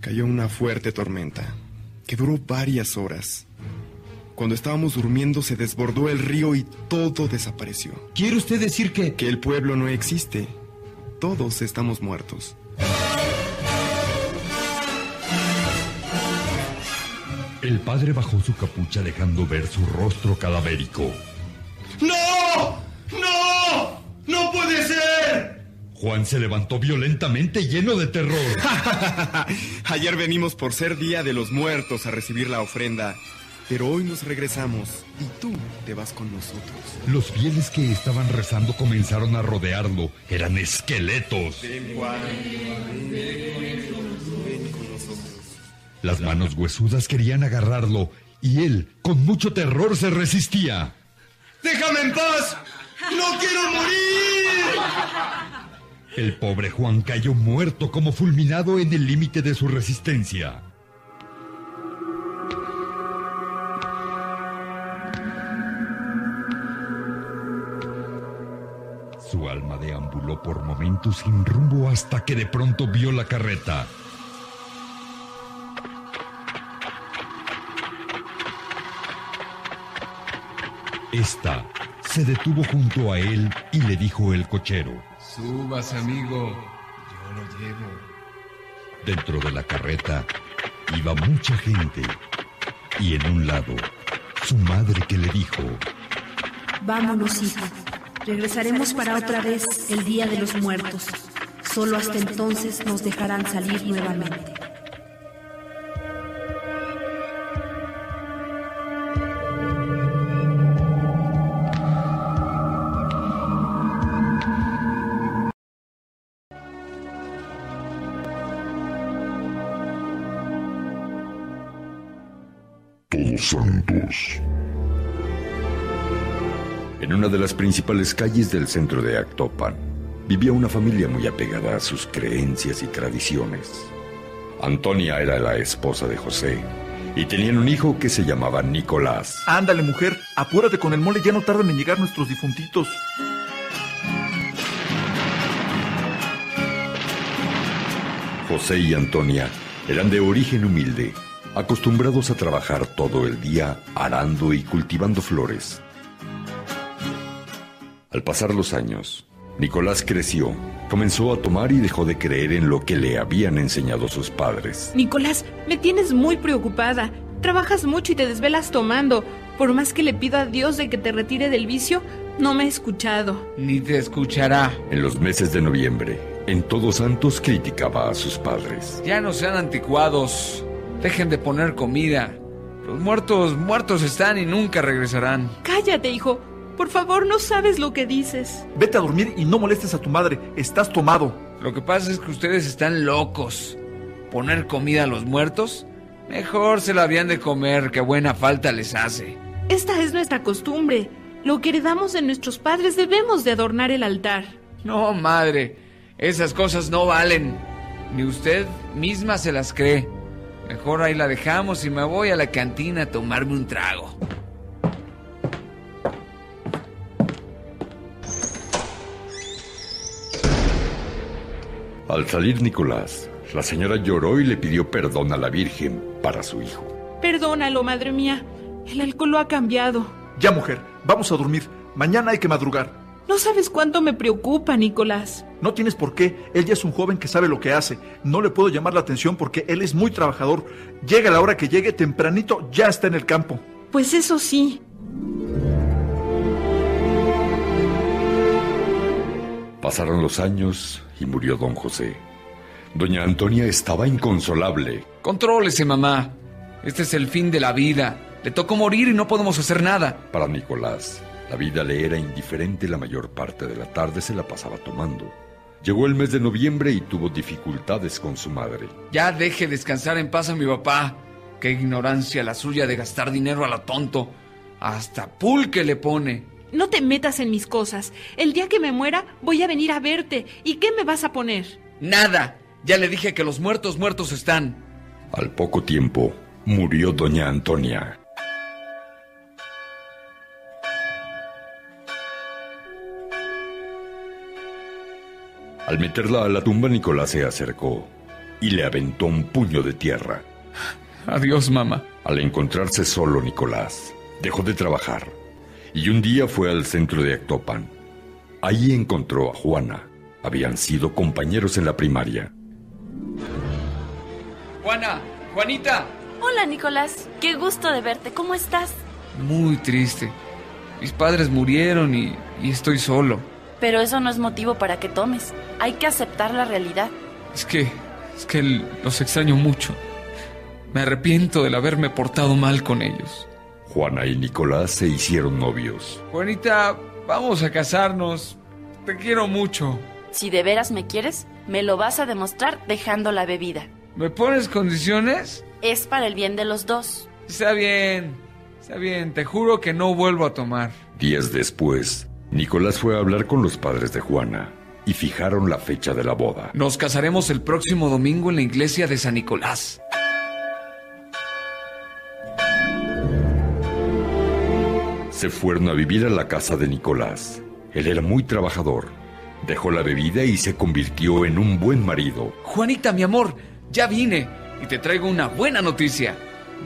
cayó una fuerte tormenta que duró varias horas. Cuando estábamos durmiendo se desbordó el río y todo desapareció. ¿Quiere usted decir que... Que el pueblo no existe. Todos estamos muertos. El padre bajó su capucha dejando ver su rostro cadavérico. ¡No! ¡No! ¡No puede ser! Juan se levantó violentamente lleno de terror. Ayer venimos por ser Día de los Muertos a recibir la ofrenda, pero hoy nos regresamos y tú te vas con nosotros. Los fieles que estaban rezando comenzaron a rodearlo. Eran esqueletos. Ven, Juan. Ven con nosotros. Las manos huesudas querían agarrarlo y él, con mucho terror, se resistía. ¡Déjame en paz! ¡No quiero morir! El pobre Juan cayó muerto como fulminado en el límite de su resistencia. Por momentos sin rumbo hasta que de pronto vio la carreta. Esta se detuvo junto a él y le dijo el cochero. Subas, amigo. Yo lo llevo. Dentro de la carreta iba mucha gente y en un lado su madre que le dijo, Vámonos, hijo. Regresaremos para otra vez el Día de los Muertos. Solo hasta entonces nos dejarán salir nuevamente. Todos Santos. En una de las principales calles del centro de Actopan vivía una familia muy apegada a sus creencias y tradiciones. Antonia era la esposa de José y tenían un hijo que se llamaba Nicolás. Ándale, mujer, apúrate con el mole, ya no tardan en llegar nuestros difuntitos. José y Antonia eran de origen humilde, acostumbrados a trabajar todo el día arando y cultivando flores. Al pasar los años, Nicolás creció, comenzó a tomar y dejó de creer en lo que le habían enseñado sus padres. Nicolás, me tienes muy preocupada. Trabajas mucho y te desvelas tomando. Por más que le pido a Dios de que te retire del vicio, no me ha escuchado. Ni te escuchará. En los meses de noviembre, en Todos Santos criticaba a sus padres. Ya no sean anticuados. Dejen de poner comida. Los muertos, muertos están y nunca regresarán. Cállate, hijo. Por favor, no sabes lo que dices. Vete a dormir y no molestes a tu madre. Estás tomado. Lo que pasa es que ustedes están locos. ¿Poner comida a los muertos? Mejor se la habían de comer, que buena falta les hace. Esta es nuestra costumbre. Lo que heredamos de nuestros padres debemos de adornar el altar. No, madre. Esas cosas no valen. Ni usted misma se las cree. Mejor ahí la dejamos y me voy a la cantina a tomarme un trago. Al salir Nicolás, la señora lloró y le pidió perdón a la Virgen para su hijo. Perdónalo, madre mía. El alcohol lo ha cambiado. Ya, mujer, vamos a dormir. Mañana hay que madrugar. No sabes cuánto me preocupa, Nicolás. No tienes por qué. Él ya es un joven que sabe lo que hace. No le puedo llamar la atención porque él es muy trabajador. Llega a la hora que llegue, tempranito ya está en el campo. Pues eso sí. Pasaron los años y murió don José. Doña Antonia estaba inconsolable. Contrólese, mamá. Este es el fin de la vida. Le tocó morir y no podemos hacer nada. Para Nicolás, la vida le era indiferente la mayor parte de la tarde se la pasaba tomando. Llegó el mes de noviembre y tuvo dificultades con su madre. Ya deje descansar en paz a mi papá. Qué ignorancia la suya de gastar dinero a la tonto. Hasta pulque le pone. No te metas en mis cosas. El día que me muera voy a venir a verte. ¿Y qué me vas a poner? Nada. Ya le dije que los muertos muertos están. Al poco tiempo, murió doña Antonia. Al meterla a la tumba, Nicolás se acercó y le aventó un puño de tierra. Adiós, mamá. Al encontrarse solo, Nicolás dejó de trabajar y un día fue al centro de Actopan. Allí encontró a Juana. Habían sido compañeros en la primaria. Juana, Juanita. Hola, Nicolás. Qué gusto de verte. ¿Cómo estás? Muy triste. Mis padres murieron y, y estoy solo. Pero eso no es motivo para que tomes. Hay que aceptar la realidad. Es que, es que los extraño mucho. Me arrepiento del haberme portado mal con ellos. Juana y Nicolás se hicieron novios. Juanita, vamos a casarnos. Te quiero mucho. Si de veras me quieres, me lo vas a demostrar dejando la bebida. ¿Me pones condiciones? Es para el bien de los dos. Está bien, está bien. Te juro que no vuelvo a tomar. Días después, Nicolás fue a hablar con los padres de Juana y fijaron la fecha de la boda. Nos casaremos el próximo domingo en la iglesia de San Nicolás. Se fueron a vivir a la casa de Nicolás. Él era muy trabajador. Dejó la bebida y se convirtió en un buen marido. Juanita, mi amor, ya vine y te traigo una buena noticia.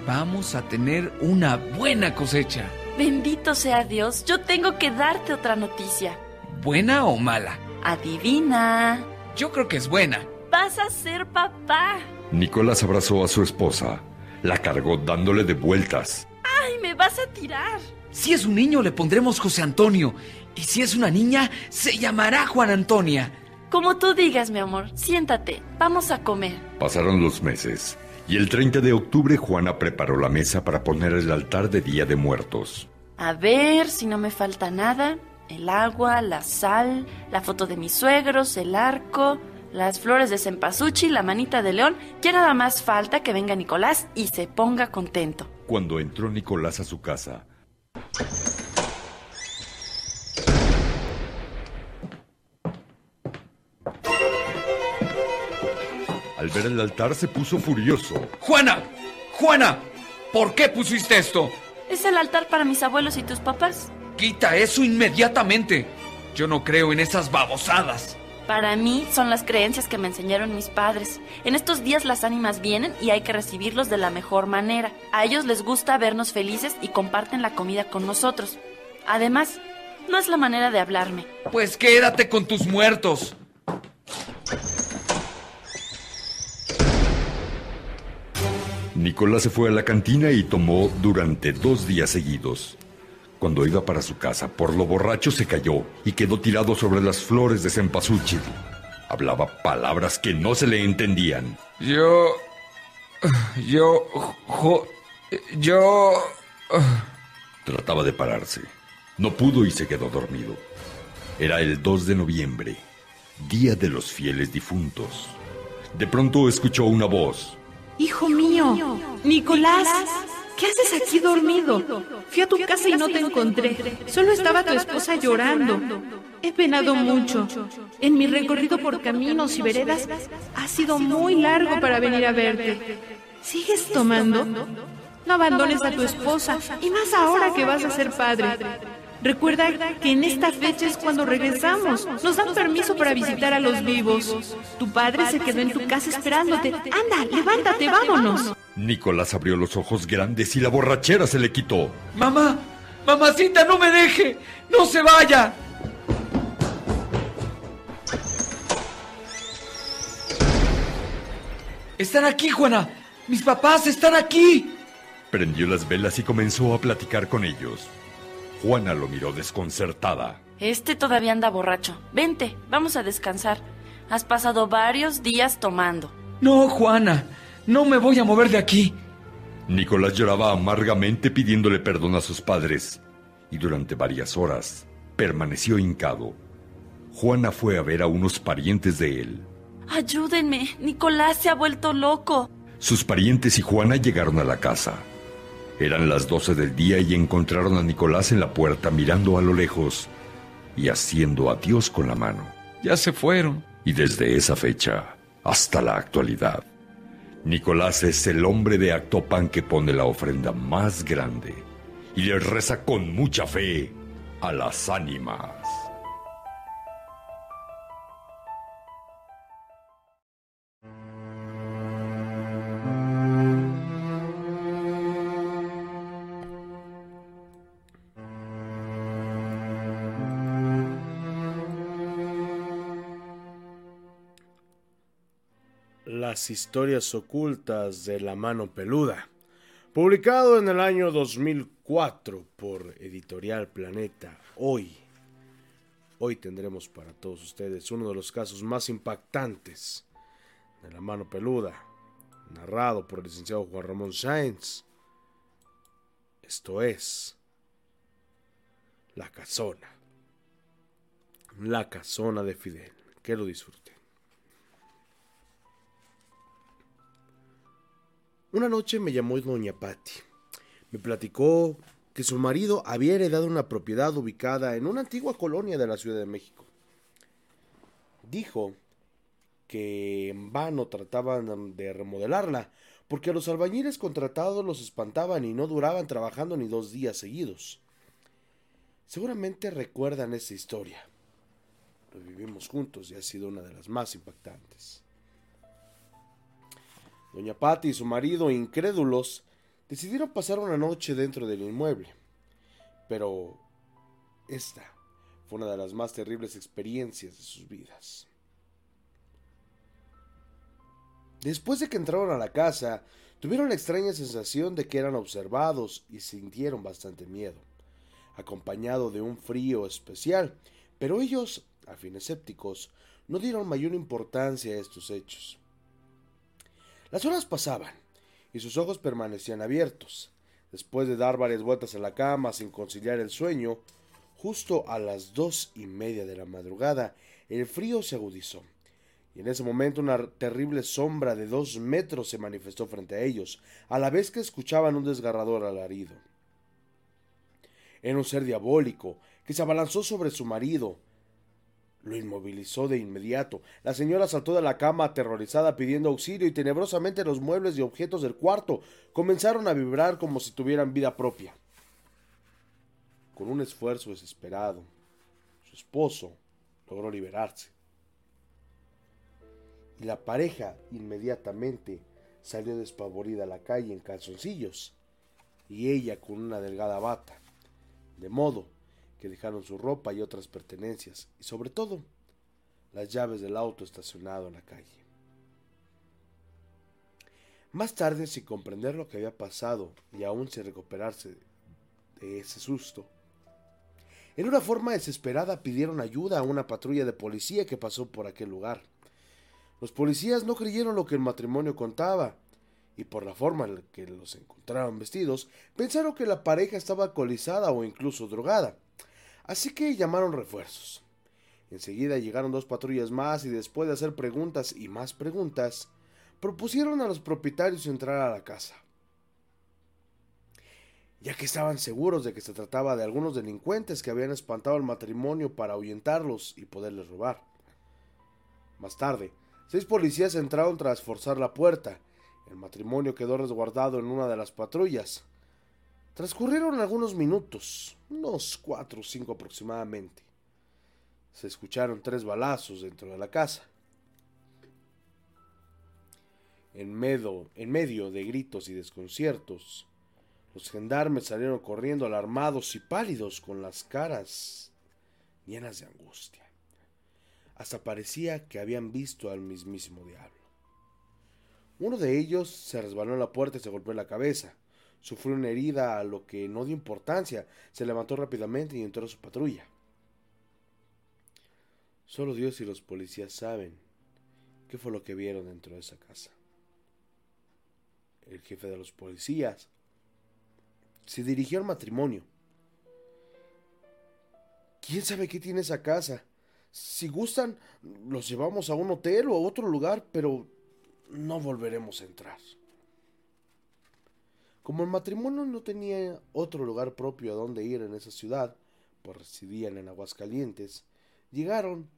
Vamos a tener una buena cosecha. Bendito sea Dios, yo tengo que darte otra noticia. ¿Buena o mala? Adivina. Yo creo que es buena. Vas a ser papá. Nicolás abrazó a su esposa. La cargó dándole de vueltas. ¡Ay, me vas a tirar! Si es un niño, le pondremos José Antonio. Y si es una niña, se llamará Juan Antonia. Como tú digas, mi amor. Siéntate. Vamos a comer. Pasaron los meses. Y el 30 de octubre Juana preparó la mesa para poner el altar de Día de Muertos. A ver si no me falta nada. El agua, la sal, la foto de mis suegros, el arco, las flores de cempasúchil, la manita de león. Ya nada más falta que venga Nicolás y se ponga contento. Cuando entró Nicolás a su casa, Al ver el altar se puso furioso. ¡Juana! ¡Juana! ¿Por qué pusiste esto? Es el altar para mis abuelos y tus papás. Quita eso inmediatamente. Yo no creo en esas babosadas. Para mí son las creencias que me enseñaron mis padres. En estos días las ánimas vienen y hay que recibirlos de la mejor manera. A ellos les gusta vernos felices y comparten la comida con nosotros. Además, no es la manera de hablarme. Pues quédate con tus muertos. Nicolás se fue a la cantina y tomó durante dos días seguidos. Cuando iba para su casa, por lo borracho se cayó y quedó tirado sobre las flores de cempasúchil. Hablaba palabras que no se le entendían. Yo. Yo. Jo, Yo... Trataba de pararse. No pudo y se quedó dormido. Era el 2 de noviembre, Día de los Fieles Difuntos. De pronto escuchó una voz. Hijo mío, Nicolás, ¿qué haces aquí dormido? Fui a tu casa y no te encontré. Solo estaba tu esposa llorando. He penado mucho. En mi recorrido por caminos y veredas ha sido muy largo para venir a verte. ¿Sigues tomando? No abandones a tu esposa, y más ahora que vas a ser padre. Recuerda que en esta fecha es cuando regresamos. Nos dan permiso para visitar a los vivos. Tu padre se quedó en tu casa esperándote. Anda, levántate, vámonos. Nicolás abrió los ojos grandes y la borrachera se le quitó. Mamá, mamacita, no me deje. No se vaya. Están aquí, Juana. Mis papás están aquí. Prendió las velas y comenzó a platicar con ellos. Juana lo miró desconcertada. Este todavía anda borracho. Vente, vamos a descansar. Has pasado varios días tomando. No, Juana, no me voy a mover de aquí. Nicolás lloraba amargamente pidiéndole perdón a sus padres y durante varias horas permaneció hincado. Juana fue a ver a unos parientes de él. Ayúdenme, Nicolás se ha vuelto loco. Sus parientes y Juana llegaron a la casa. Eran las doce del día y encontraron a Nicolás en la puerta mirando a lo lejos y haciendo adiós con la mano. Ya se fueron. Y desde esa fecha hasta la actualidad, Nicolás es el hombre de Actopan que pone la ofrenda más grande y le reza con mucha fe a las ánimas. Las historias ocultas de la mano peluda, publicado en el año 2004 por Editorial Planeta. Hoy, hoy tendremos para todos ustedes uno de los casos más impactantes de la mano peluda, narrado por el licenciado Juan Ramón Sáenz. Esto es La Casona. La Casona de Fidel. Que lo disfruten. Una noche me llamó doña Patti. Me platicó que su marido había heredado una propiedad ubicada en una antigua colonia de la Ciudad de México. Dijo que en vano trataban de remodelarla, porque a los albañiles contratados los espantaban y no duraban trabajando ni dos días seguidos. Seguramente recuerdan esa historia. Lo vivimos juntos y ha sido una de las más impactantes. Doña Patti y su marido, incrédulos, decidieron pasar una noche dentro del inmueble. Pero esta fue una de las más terribles experiencias de sus vidas. Después de que entraron a la casa, tuvieron la extraña sensación de que eran observados y sintieron bastante miedo, acompañado de un frío especial, pero ellos, a fines escépticos, no dieron mayor importancia a estos hechos. Las horas pasaban y sus ojos permanecían abiertos. Después de dar varias vueltas en la cama sin conciliar el sueño, justo a las dos y media de la madrugada, el frío se agudizó, y en ese momento una terrible sombra de dos metros se manifestó frente a ellos, a la vez que escuchaban un desgarrador alarido. Era un ser diabólico que se abalanzó sobre su marido, lo inmovilizó de inmediato. La señora saltó de la cama aterrorizada pidiendo auxilio y tenebrosamente los muebles y objetos del cuarto comenzaron a vibrar como si tuvieran vida propia. Con un esfuerzo desesperado, su esposo logró liberarse. Y la pareja inmediatamente salió despavorida a la calle en calzoncillos y ella con una delgada bata, de modo que dejaron su ropa y otras pertenencias, y sobre todo las llaves del auto estacionado en la calle. Más tarde, sin comprender lo que había pasado y aún sin recuperarse de ese susto, en una forma desesperada pidieron ayuda a una patrulla de policía que pasó por aquel lugar. Los policías no creyeron lo que el matrimonio contaba y por la forma en la que los encontraron vestidos, pensaron que la pareja estaba alcoholizada o incluso drogada. Así que llamaron refuerzos. Enseguida llegaron dos patrullas más y después de hacer preguntas y más preguntas, propusieron a los propietarios entrar a la casa. Ya que estaban seguros de que se trataba de algunos delincuentes que habían espantado al matrimonio para ahuyentarlos y poderles robar. Más tarde, seis policías entraron tras forzar la puerta. El matrimonio quedó resguardado en una de las patrullas. Transcurrieron algunos minutos, unos cuatro o cinco aproximadamente. Se escucharon tres balazos dentro de la casa. En medio, en medio de gritos y desconciertos, los gendarmes salieron corriendo alarmados y pálidos con las caras llenas de angustia. Hasta parecía que habían visto al mismísimo diablo. Uno de ellos se resbaló en la puerta y se golpeó la cabeza. Sufrió una herida a lo que no dio importancia. Se levantó rápidamente y entró a su patrulla. Solo Dios y los policías saben qué fue lo que vieron dentro de esa casa. El jefe de los policías se dirigió al matrimonio. ¿Quién sabe qué tiene esa casa? Si gustan, los llevamos a un hotel o a otro lugar, pero no volveremos a entrar. Como el matrimonio no tenía otro lugar propio a donde ir en esa ciudad, pues residían en Aguascalientes, llegaron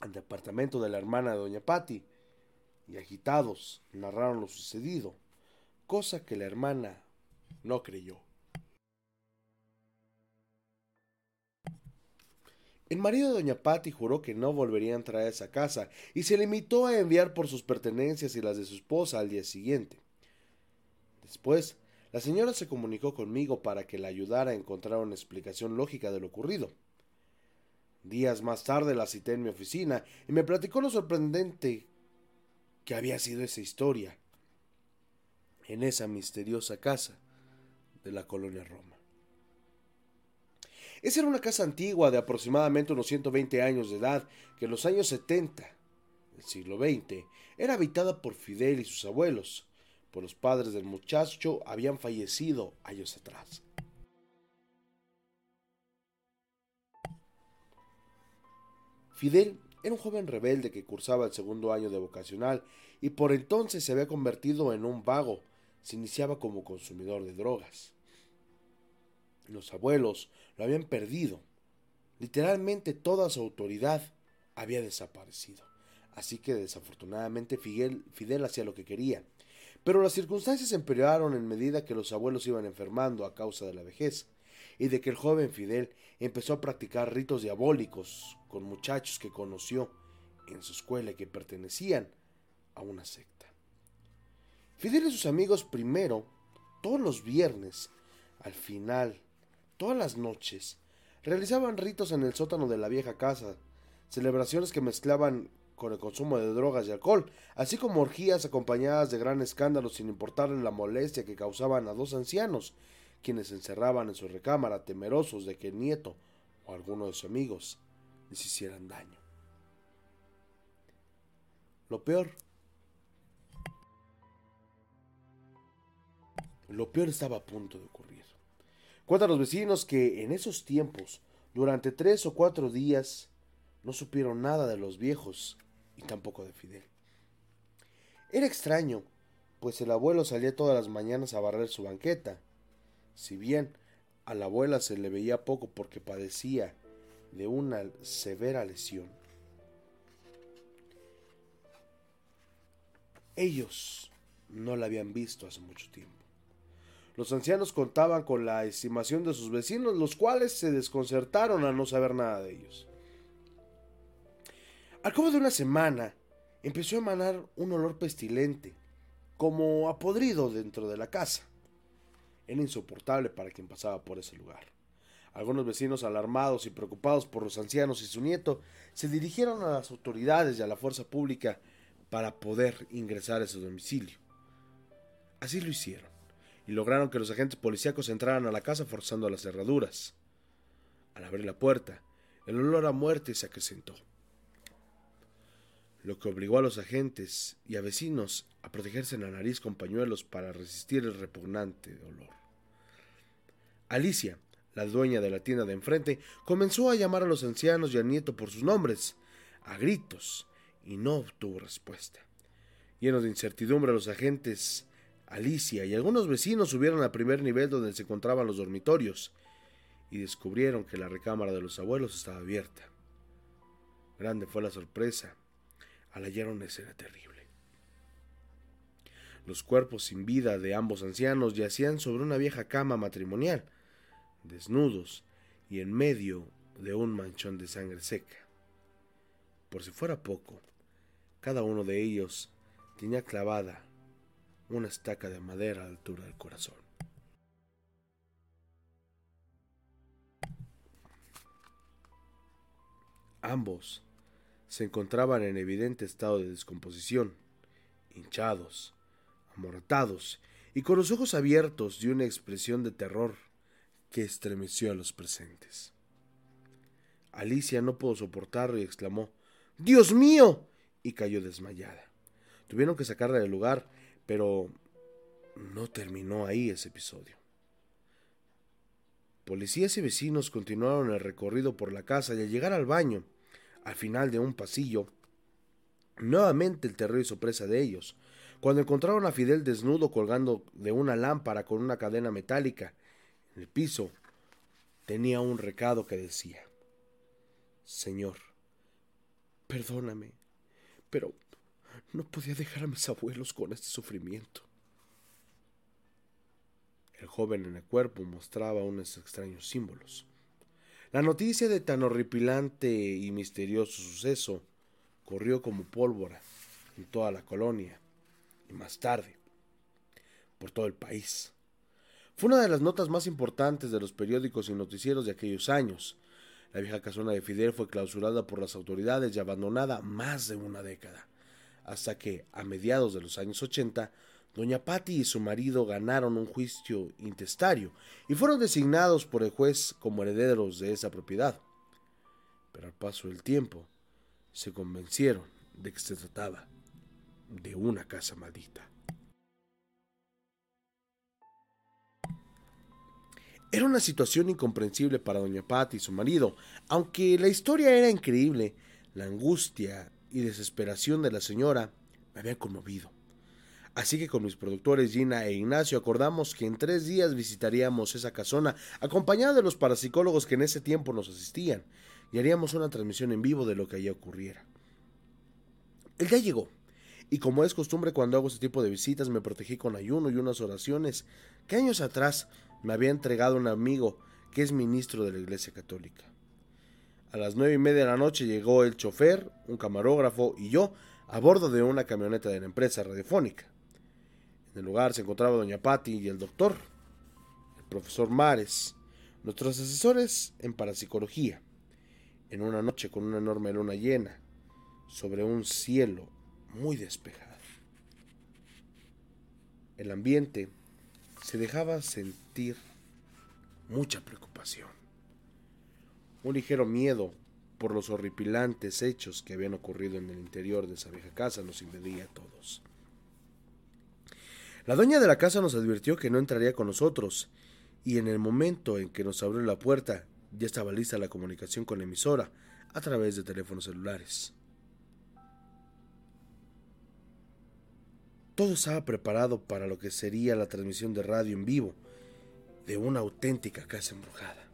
al departamento de la hermana de doña Patti y agitados narraron lo sucedido, cosa que la hermana no creyó. El marido de doña Patty juró que no volvería a entrar a esa casa y se limitó a enviar por sus pertenencias y las de su esposa al día siguiente. Después, la señora se comunicó conmigo para que la ayudara a encontrar una explicación lógica de lo ocurrido. Días más tarde la cité en mi oficina y me platicó lo sorprendente que había sido esa historia en esa misteriosa casa de la colonia Roma. Esa era una casa antigua de aproximadamente unos 120 años de edad que en los años 70 del siglo XX era habitada por Fidel y sus abuelos, pues los padres del muchacho habían fallecido años atrás. Fidel era un joven rebelde que cursaba el segundo año de vocacional y por entonces se había convertido en un vago. Se iniciaba como consumidor de drogas. Los abuelos lo habían perdido. Literalmente toda su autoridad había desaparecido. Así que desafortunadamente Fidel, Fidel hacía lo que quería. Pero las circunstancias empeoraron en medida que los abuelos iban enfermando a causa de la vejez y de que el joven Fidel empezó a practicar ritos diabólicos con muchachos que conoció en su escuela y que pertenecían a una secta. Fidel y sus amigos primero, todos los viernes, al final todas las noches, realizaban ritos en el sótano de la vieja casa, celebraciones que mezclaban con el consumo de drogas y alcohol, así como orgías acompañadas de gran escándalo sin importarle la molestia que causaban a dos ancianos, quienes encerraban en su recámara temerosos de que el nieto o alguno de sus amigos les hicieran daño. Lo peor. Lo peor estaba a punto de ocurrir. Cuentan los vecinos que en esos tiempos, durante tres o cuatro días, no supieron nada de los viejos y tampoco de Fidel. Era extraño, pues el abuelo salía todas las mañanas a barrer su banqueta. Si bien a la abuela se le veía poco porque padecía de una severa lesión. Ellos no la habían visto hace mucho tiempo. Los ancianos contaban con la estimación de sus vecinos, los cuales se desconcertaron al no saber nada de ellos. Al cabo de una semana, empezó a emanar un olor pestilente, como apodrido dentro de la casa. Era insoportable para quien pasaba por ese lugar. Algunos vecinos alarmados y preocupados por los ancianos y su nieto se dirigieron a las autoridades y a la fuerza pública para poder ingresar a su domicilio. Así lo hicieron y lograron que los agentes policíacos entraran a la casa forzando las cerraduras. Al abrir la puerta, el olor a muerte se acrecentó. Lo que obligó a los agentes y a vecinos a protegerse la nariz con pañuelos para resistir el repugnante olor. Alicia, la dueña de la tienda de enfrente, comenzó a llamar a los ancianos y al nieto por sus nombres, a gritos, y no obtuvo respuesta. Llenos de incertidumbre, los agentes Alicia y algunos vecinos subieron al primer nivel donde se encontraban los dormitorios y descubrieron que la recámara de los abuelos estaba abierta. Grande fue la sorpresa al hallar una escena terrible. Los cuerpos sin vida de ambos ancianos yacían sobre una vieja cama matrimonial, desnudos y en medio de un manchón de sangre seca. Por si fuera poco, cada uno de ellos tenía clavada una estaca de madera a la altura del corazón. Ambos se encontraban en evidente estado de descomposición, hinchados, amoratados y con los ojos abiertos de una expresión de terror que estremeció a los presentes. Alicia no pudo soportarlo y exclamó Dios mío. y cayó desmayada. Tuvieron que sacarla del lugar, pero no terminó ahí ese episodio. Policías y vecinos continuaron el recorrido por la casa y al llegar al baño, al final de un pasillo, nuevamente el terror hizo presa de ellos. Cuando encontraron a Fidel desnudo colgando de una lámpara con una cadena metálica en el piso, tenía un recado que decía, Señor, perdóname, pero no podía dejar a mis abuelos con este sufrimiento. El joven en el cuerpo mostraba unos extraños símbolos. La noticia de tan horripilante y misterioso suceso corrió como pólvora en toda la colonia y más tarde por todo el país. Fue una de las notas más importantes de los periódicos y noticieros de aquellos años. La vieja casona de Fidel fue clausurada por las autoridades y abandonada más de una década, hasta que, a mediados de los años 80, Doña Patti y su marido ganaron un juicio intestario y fueron designados por el juez como herederos de esa propiedad. Pero al paso del tiempo se convencieron de que se trataba de una casa maldita. Era una situación incomprensible para doña Patti y su marido, aunque la historia era increíble, la angustia y desesperación de la señora me habían conmovido. Así que con mis productores Gina e Ignacio acordamos que en tres días visitaríamos esa casona, acompañados de los parapsicólogos que en ese tiempo nos asistían, y haríamos una transmisión en vivo de lo que allí ocurriera. El día llegó, y como es costumbre cuando hago este tipo de visitas, me protegí con ayuno y unas oraciones que años atrás me había entregado un amigo que es ministro de la Iglesia Católica. A las nueve y media de la noche llegó el chofer, un camarógrafo y yo a bordo de una camioneta de la empresa radiofónica. En el lugar se encontraba doña Patti y el doctor, el profesor Mares, nuestros asesores en parapsicología, en una noche con una enorme luna llena, sobre un cielo muy despejado. El ambiente se dejaba sentir mucha preocupación, un ligero miedo por los horripilantes hechos que habían ocurrido en el interior de esa vieja casa nos invadía a todos. La dueña de la casa nos advirtió que no entraría con nosotros, y en el momento en que nos abrió la puerta ya estaba lista la comunicación con la emisora a través de teléfonos celulares. Todo estaba preparado para lo que sería la transmisión de radio en vivo de una auténtica casa embrujada.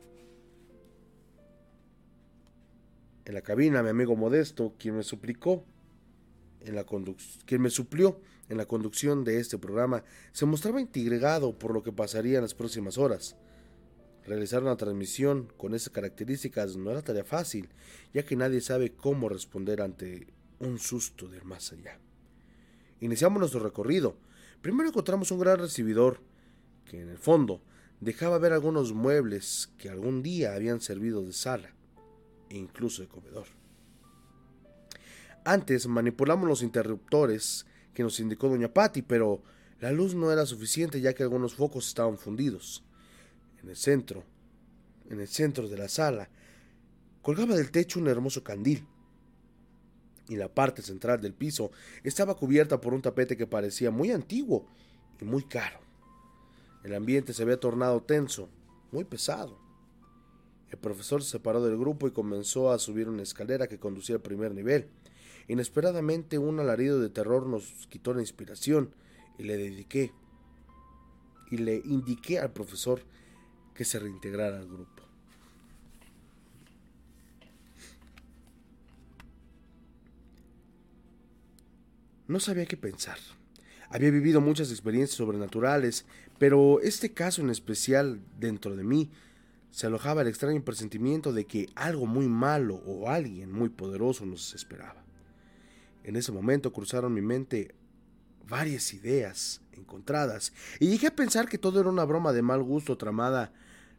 En la cabina, mi amigo Modesto, quien me suplicó quien me suplió en la conducción de este programa, se mostraba intrigado por lo que pasaría en las próximas horas. Realizar una transmisión con esas características no era tarea fácil, ya que nadie sabe cómo responder ante un susto del más allá. Iniciamos nuestro recorrido. Primero encontramos un gran recibidor, que en el fondo dejaba ver algunos muebles que algún día habían servido de sala e incluso de comedor. Antes manipulamos los interruptores que nos indicó doña Patti, pero la luz no era suficiente ya que algunos focos estaban fundidos. En el centro, en el centro de la sala, colgaba del techo un hermoso candil. y la parte central del piso estaba cubierta por un tapete que parecía muy antiguo y muy caro. El ambiente se había tornado tenso, muy pesado. El profesor se separó del grupo y comenzó a subir una escalera que conducía al primer nivel. Inesperadamente un alarido de terror nos quitó la inspiración y le dediqué y le indiqué al profesor que se reintegrara al grupo. No sabía qué pensar. Había vivido muchas experiencias sobrenaturales, pero este caso en especial dentro de mí se alojaba el extraño presentimiento de que algo muy malo o alguien muy poderoso nos esperaba. En ese momento cruzaron mi mente varias ideas encontradas y llegué a pensar que todo era una broma de mal gusto tramada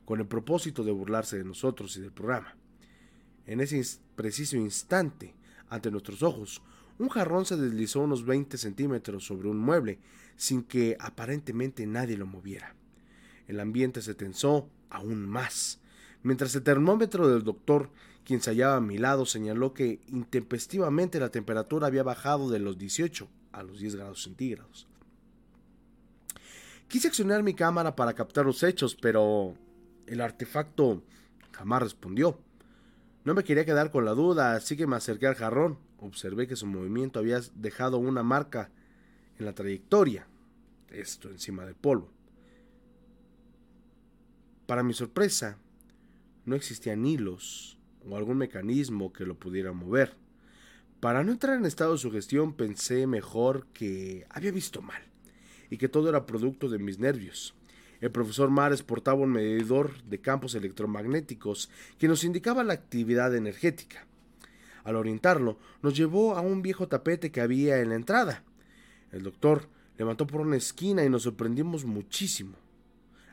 con el propósito de burlarse de nosotros y del programa. En ese preciso instante, ante nuestros ojos, un jarrón se deslizó unos 20 centímetros sobre un mueble, sin que aparentemente nadie lo moviera. El ambiente se tensó aún más, mientras el termómetro del doctor, quien se hallaba a mi lado, señaló que intempestivamente la temperatura había bajado de los 18 a los 10 grados centígrados. Quise accionar mi cámara para captar los hechos, pero el artefacto jamás respondió. No me quería quedar con la duda, así que me acerqué al jarrón. Observé que su movimiento había dejado una marca en la trayectoria, esto encima del polvo. Para mi sorpresa, no existían hilos o algún mecanismo que lo pudiera mover. Para no entrar en estado de sugestión pensé mejor que había visto mal y que todo era producto de mis nervios. El profesor Mares portaba un medidor de campos electromagnéticos que nos indicaba la actividad energética. Al orientarlo, nos llevó a un viejo tapete que había en la entrada. El doctor levantó por una esquina y nos sorprendimos muchísimo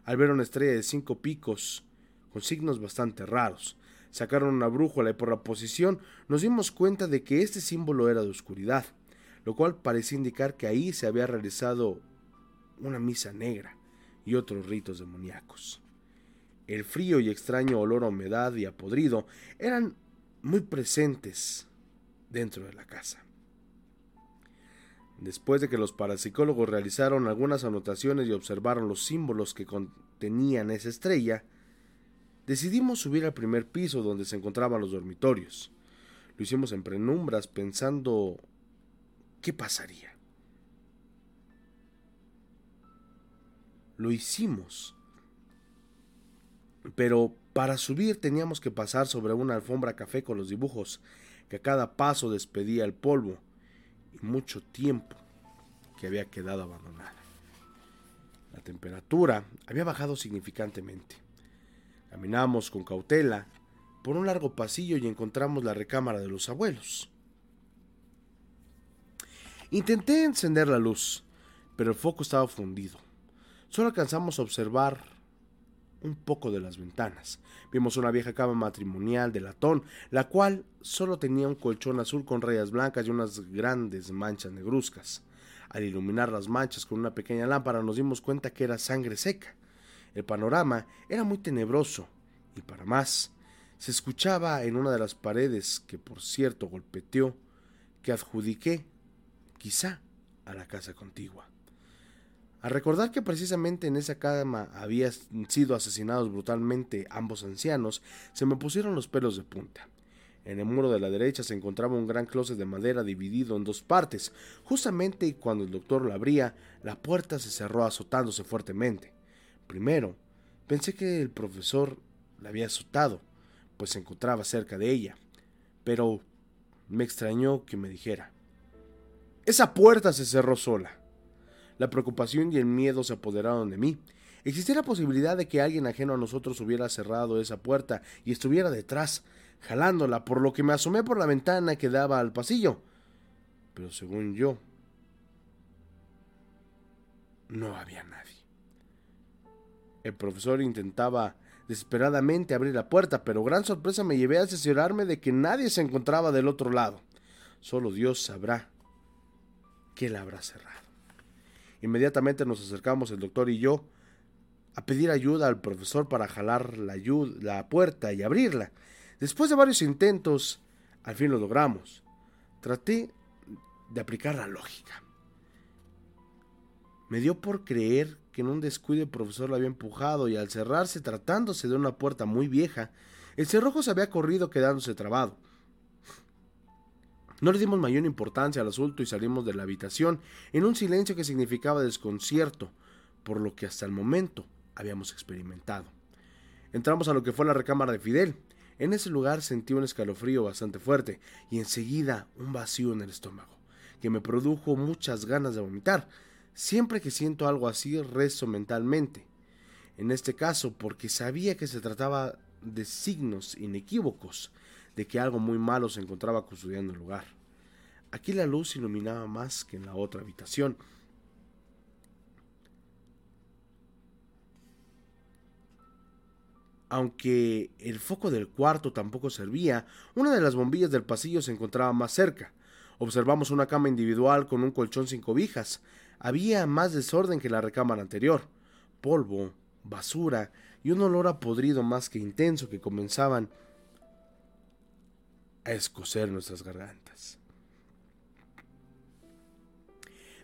al ver una estrella de cinco picos con signos bastante raros. Sacaron una brújula y por la posición nos dimos cuenta de que este símbolo era de oscuridad, lo cual parecía indicar que ahí se había realizado una misa negra y otros ritos demoníacos. El frío y extraño olor a humedad y a podrido eran muy presentes dentro de la casa. Después de que los parapsicólogos realizaron algunas anotaciones y observaron los símbolos que contenían esa estrella, decidimos subir al primer piso donde se encontraban los dormitorios. Lo hicimos en penumbras pensando qué pasaría. Lo hicimos. Pero para subir teníamos que pasar sobre una alfombra café con los dibujos, que a cada paso despedía el polvo y mucho tiempo que había quedado abandonada. La temperatura había bajado significantemente. Caminamos con cautela por un largo pasillo y encontramos la recámara de los abuelos. Intenté encender la luz, pero el foco estaba fundido. Solo alcanzamos a observar un poco de las ventanas. Vimos una vieja cama matrimonial de latón, la cual solo tenía un colchón azul con rayas blancas y unas grandes manchas negruzcas. Al iluminar las manchas con una pequeña lámpara nos dimos cuenta que era sangre seca. El panorama era muy tenebroso y para más, se escuchaba en una de las paredes, que por cierto golpeteó, que adjudiqué, quizá, a la casa contigua. Al recordar que precisamente en esa cama habían sido asesinados brutalmente ambos ancianos, se me pusieron los pelos de punta. En el muro de la derecha se encontraba un gran closet de madera dividido en dos partes. Justamente cuando el doctor lo abría, la puerta se cerró azotándose fuertemente. Primero, pensé que el profesor la había azotado, pues se encontraba cerca de ella. Pero me extrañó que me dijera. Esa puerta se cerró sola. La preocupación y el miedo se apoderaron de mí. Existía la posibilidad de que alguien ajeno a nosotros hubiera cerrado esa puerta y estuviera detrás, jalándola, por lo que me asomé por la ventana que daba al pasillo. Pero según yo, no había nadie. El profesor intentaba desesperadamente abrir la puerta, pero gran sorpresa me llevé a asesorarme de que nadie se encontraba del otro lado. Solo Dios sabrá que la habrá cerrado. Inmediatamente nos acercamos el doctor y yo a pedir ayuda al profesor para jalar la, la puerta y abrirla. Después de varios intentos, al fin lo logramos. Traté de aplicar la lógica. Me dio por creer que en un descuido el profesor lo había empujado y al cerrarse tratándose de una puerta muy vieja, el cerrojo se había corrido quedándose trabado. No le dimos mayor importancia al asunto y salimos de la habitación en un silencio que significaba desconcierto por lo que hasta el momento habíamos experimentado. Entramos a lo que fue la recámara de Fidel. En ese lugar sentí un escalofrío bastante fuerte y enseguida un vacío en el estómago, que me produjo muchas ganas de vomitar. Siempre que siento algo así, rezo mentalmente. En este caso, porque sabía que se trataba de signos inequívocos de que algo muy malo se encontraba custodiando el lugar. Aquí la luz iluminaba más que en la otra habitación. Aunque el foco del cuarto tampoco servía, una de las bombillas del pasillo se encontraba más cerca. Observamos una cama individual con un colchón sin cobijas. Había más desorden que la recámara anterior. Polvo, basura y un olor a podrido más que intenso que comenzaban a escocer nuestras gargantas.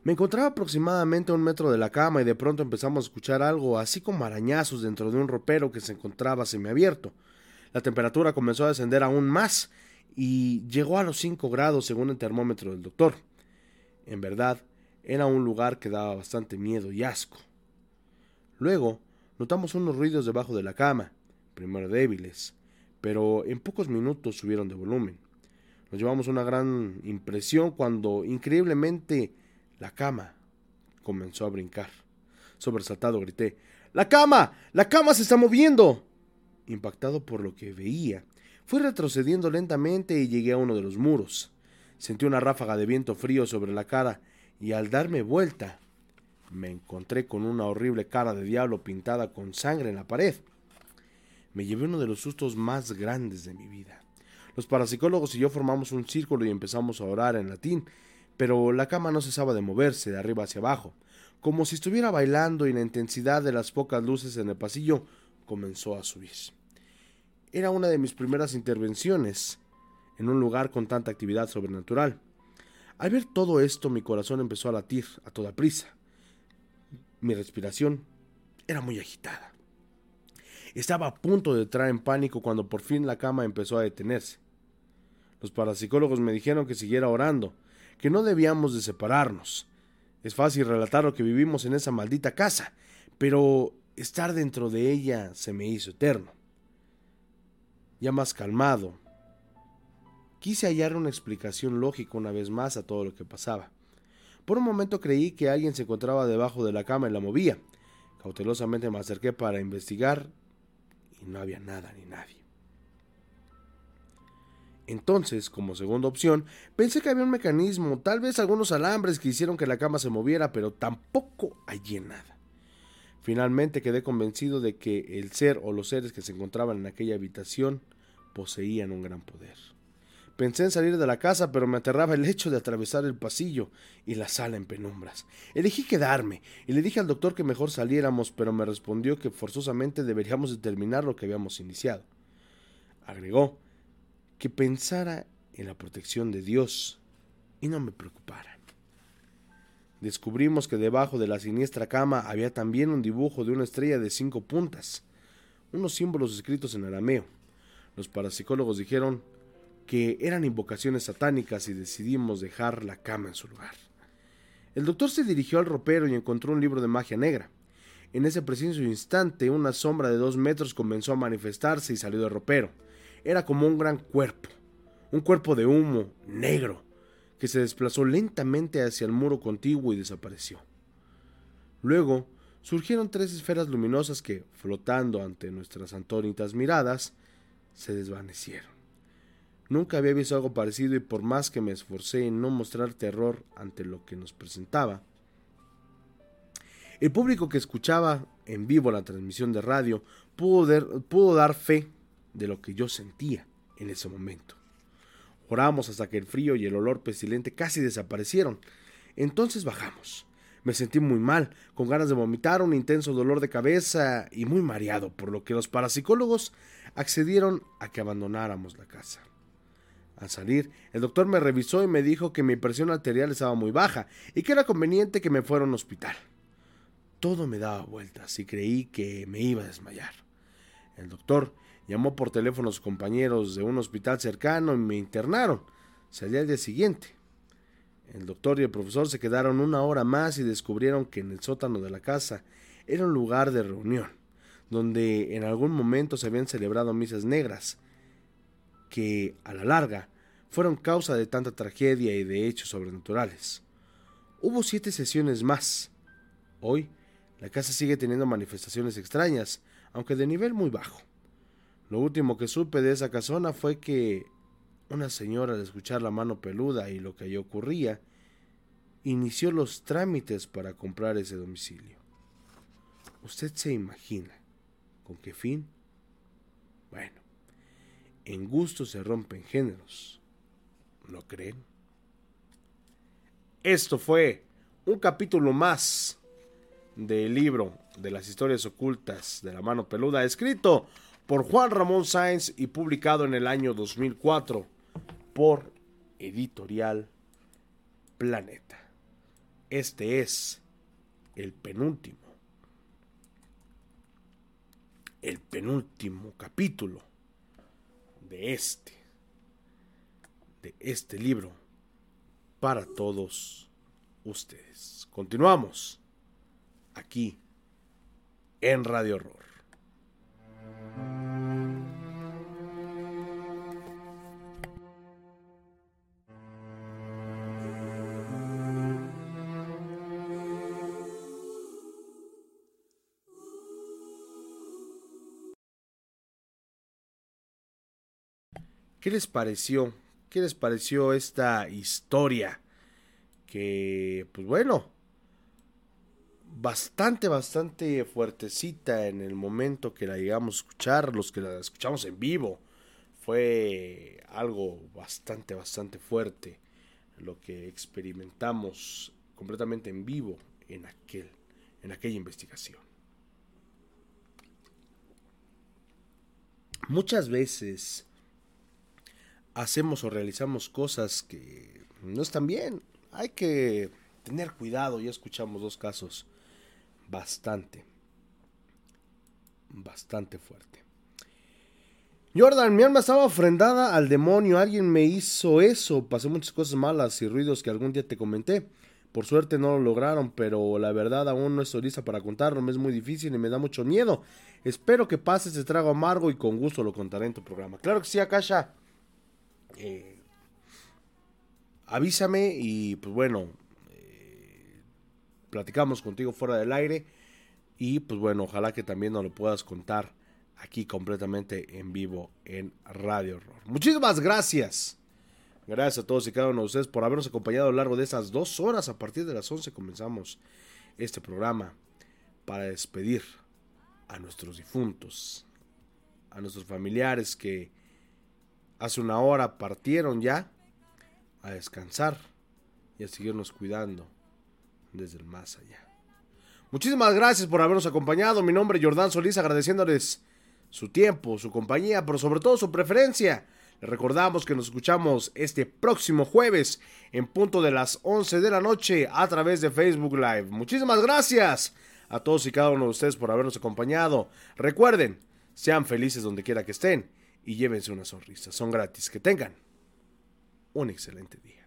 Me encontraba aproximadamente a un metro de la cama y de pronto empezamos a escuchar algo así como arañazos dentro de un ropero que se encontraba semiabierto. La temperatura comenzó a descender aún más y llegó a los 5 grados según el termómetro del doctor. En verdad, era un lugar que daba bastante miedo y asco. Luego, notamos unos ruidos debajo de la cama, primero débiles, pero en pocos minutos subieron de volumen. Nos llevamos una gran impresión cuando, increíblemente, la cama comenzó a brincar. Sobresaltado grité, ¡La cama! ¡La cama se está moviendo! Impactado por lo que veía, fui retrocediendo lentamente y llegué a uno de los muros. Sentí una ráfaga de viento frío sobre la cara y al darme vuelta me encontré con una horrible cara de diablo pintada con sangre en la pared. Me llevé uno de los sustos más grandes de mi vida. Los parapsicólogos y yo formamos un círculo y empezamos a orar en latín, pero la cama no cesaba de moverse de arriba hacia abajo, como si estuviera bailando y la intensidad de las pocas luces en el pasillo comenzó a subir. Era una de mis primeras intervenciones en un lugar con tanta actividad sobrenatural. Al ver todo esto mi corazón empezó a latir a toda prisa. Mi respiración era muy agitada. Estaba a punto de entrar en pánico cuando por fin la cama empezó a detenerse. Los parapsicólogos me dijeron que siguiera orando, que no debíamos de separarnos. Es fácil relatar lo que vivimos en esa maldita casa, pero estar dentro de ella se me hizo eterno. Ya más calmado, quise hallar una explicación lógica una vez más a todo lo que pasaba. Por un momento creí que alguien se encontraba debajo de la cama y la movía. Cautelosamente me acerqué para investigar y no había nada ni nadie. Entonces, como segunda opción, pensé que había un mecanismo, tal vez algunos alambres que hicieron que la cama se moviera, pero tampoco hallé nada. Finalmente quedé convencido de que el ser o los seres que se encontraban en aquella habitación poseían un gran poder. Pensé en salir de la casa, pero me aterraba el hecho de atravesar el pasillo y la sala en penumbras. Elegí quedarme y le dije al doctor que mejor saliéramos, pero me respondió que forzosamente deberíamos de terminar lo que habíamos iniciado. Agregó que pensara en la protección de Dios y no me preocupara. Descubrimos que debajo de la siniestra cama había también un dibujo de una estrella de cinco puntas, unos símbolos escritos en arameo. Los parapsicólogos dijeron que eran invocaciones satánicas y decidimos dejar la cama en su lugar. El doctor se dirigió al ropero y encontró un libro de magia negra. En ese preciso instante, una sombra de dos metros comenzó a manifestarse y salió del ropero. Era como un gran cuerpo, un cuerpo de humo negro, que se desplazó lentamente hacia el muro contiguo y desapareció. Luego surgieron tres esferas luminosas que, flotando ante nuestras antónitas miradas, se desvanecieron. Nunca había visto algo parecido y por más que me esforcé en no mostrar terror ante lo que nos presentaba, el público que escuchaba en vivo la transmisión de radio pudo, dar fe de lo que yo sentía en ese momento. Oramos hasta que el frío y el olor pestilente casi desaparecieron. Entonces bajamos. Me sentí muy mal, con ganas de vomitar, un intenso dolor de cabeza y muy mareado, por lo que los parapsicólogos accedieron a que abandonáramos la casa. Al salir, el doctor me revisó y me dijo que mi presión arterial estaba muy baja y que era conveniente que me fuera a un hospital. Todo me daba vueltas y creí que me iba a desmayar. El doctor llamó por teléfono a sus compañeros de un hospital cercano y me internaron. Salí al día siguiente. El doctor y el profesor se quedaron una hora más y descubrieron que en el sótano de la casa era un lugar de reunión, donde en algún momento se habían celebrado misas negras, que, a la larga, fueron causa de tanta tragedia y de hechos sobrenaturales. Hubo siete sesiones más. Hoy, la casa sigue teniendo manifestaciones extrañas, aunque de nivel muy bajo. Lo último que supe de esa casona fue que una señora, al escuchar la mano peluda y lo que allí ocurría, inició los trámites para comprar ese domicilio. ¿Usted se imagina con qué fin? Bueno, en gusto se rompen géneros. ¿No creen? Esto fue un capítulo más del libro de las historias ocultas de la mano peluda, escrito por Juan Ramón Sáenz y publicado en el año 2004 por Editorial Planeta. Este es el penúltimo, el penúltimo capítulo de este, de este libro para todos ustedes. Continuamos aquí en Radio Horror. ¿Qué les pareció? ¿Qué les pareció esta historia? Que, pues bueno, bastante, bastante fuertecita en el momento que la llegamos a escuchar, los que la escuchamos en vivo. Fue algo bastante, bastante fuerte lo que experimentamos completamente en vivo en aquel, en aquella investigación. Muchas veces hacemos o realizamos cosas que no están bien. Hay que tener cuidado. Ya escuchamos dos casos bastante, bastante fuerte. Jordan, mi alma estaba ofrendada al demonio. Alguien me hizo eso. Pasé muchas cosas malas y ruidos que algún día te comenté. Por suerte no lo lograron, pero la verdad aún no estoy lista para contarlo. Me es muy difícil y me da mucho miedo. Espero que pase ese trago amargo y con gusto lo contaré en tu programa. Claro que sí, Akasha. Eh, avísame y pues bueno, eh, platicamos contigo fuera del aire y pues bueno, ojalá que también nos lo puedas contar aquí completamente en vivo en Radio Horror. Muchísimas gracias. Gracias a todos y cada uno de ustedes por habernos acompañado a lo largo de estas dos horas. A partir de las 11 comenzamos este programa para despedir a nuestros difuntos, a nuestros familiares que hace una hora partieron ya a descansar y a seguirnos cuidando desde el más allá. Muchísimas gracias por habernos acompañado. Mi nombre es Jordán Solís, agradeciéndoles su tiempo, su compañía, pero sobre todo su preferencia. Les recordamos que nos escuchamos este próximo jueves en punto de las 11 de la noche a través de Facebook Live. Muchísimas gracias a todos y cada uno de ustedes por habernos acompañado. Recuerden, sean felices donde quiera que estén y llévense una sonrisa. Son gratis. Que tengan un excelente día.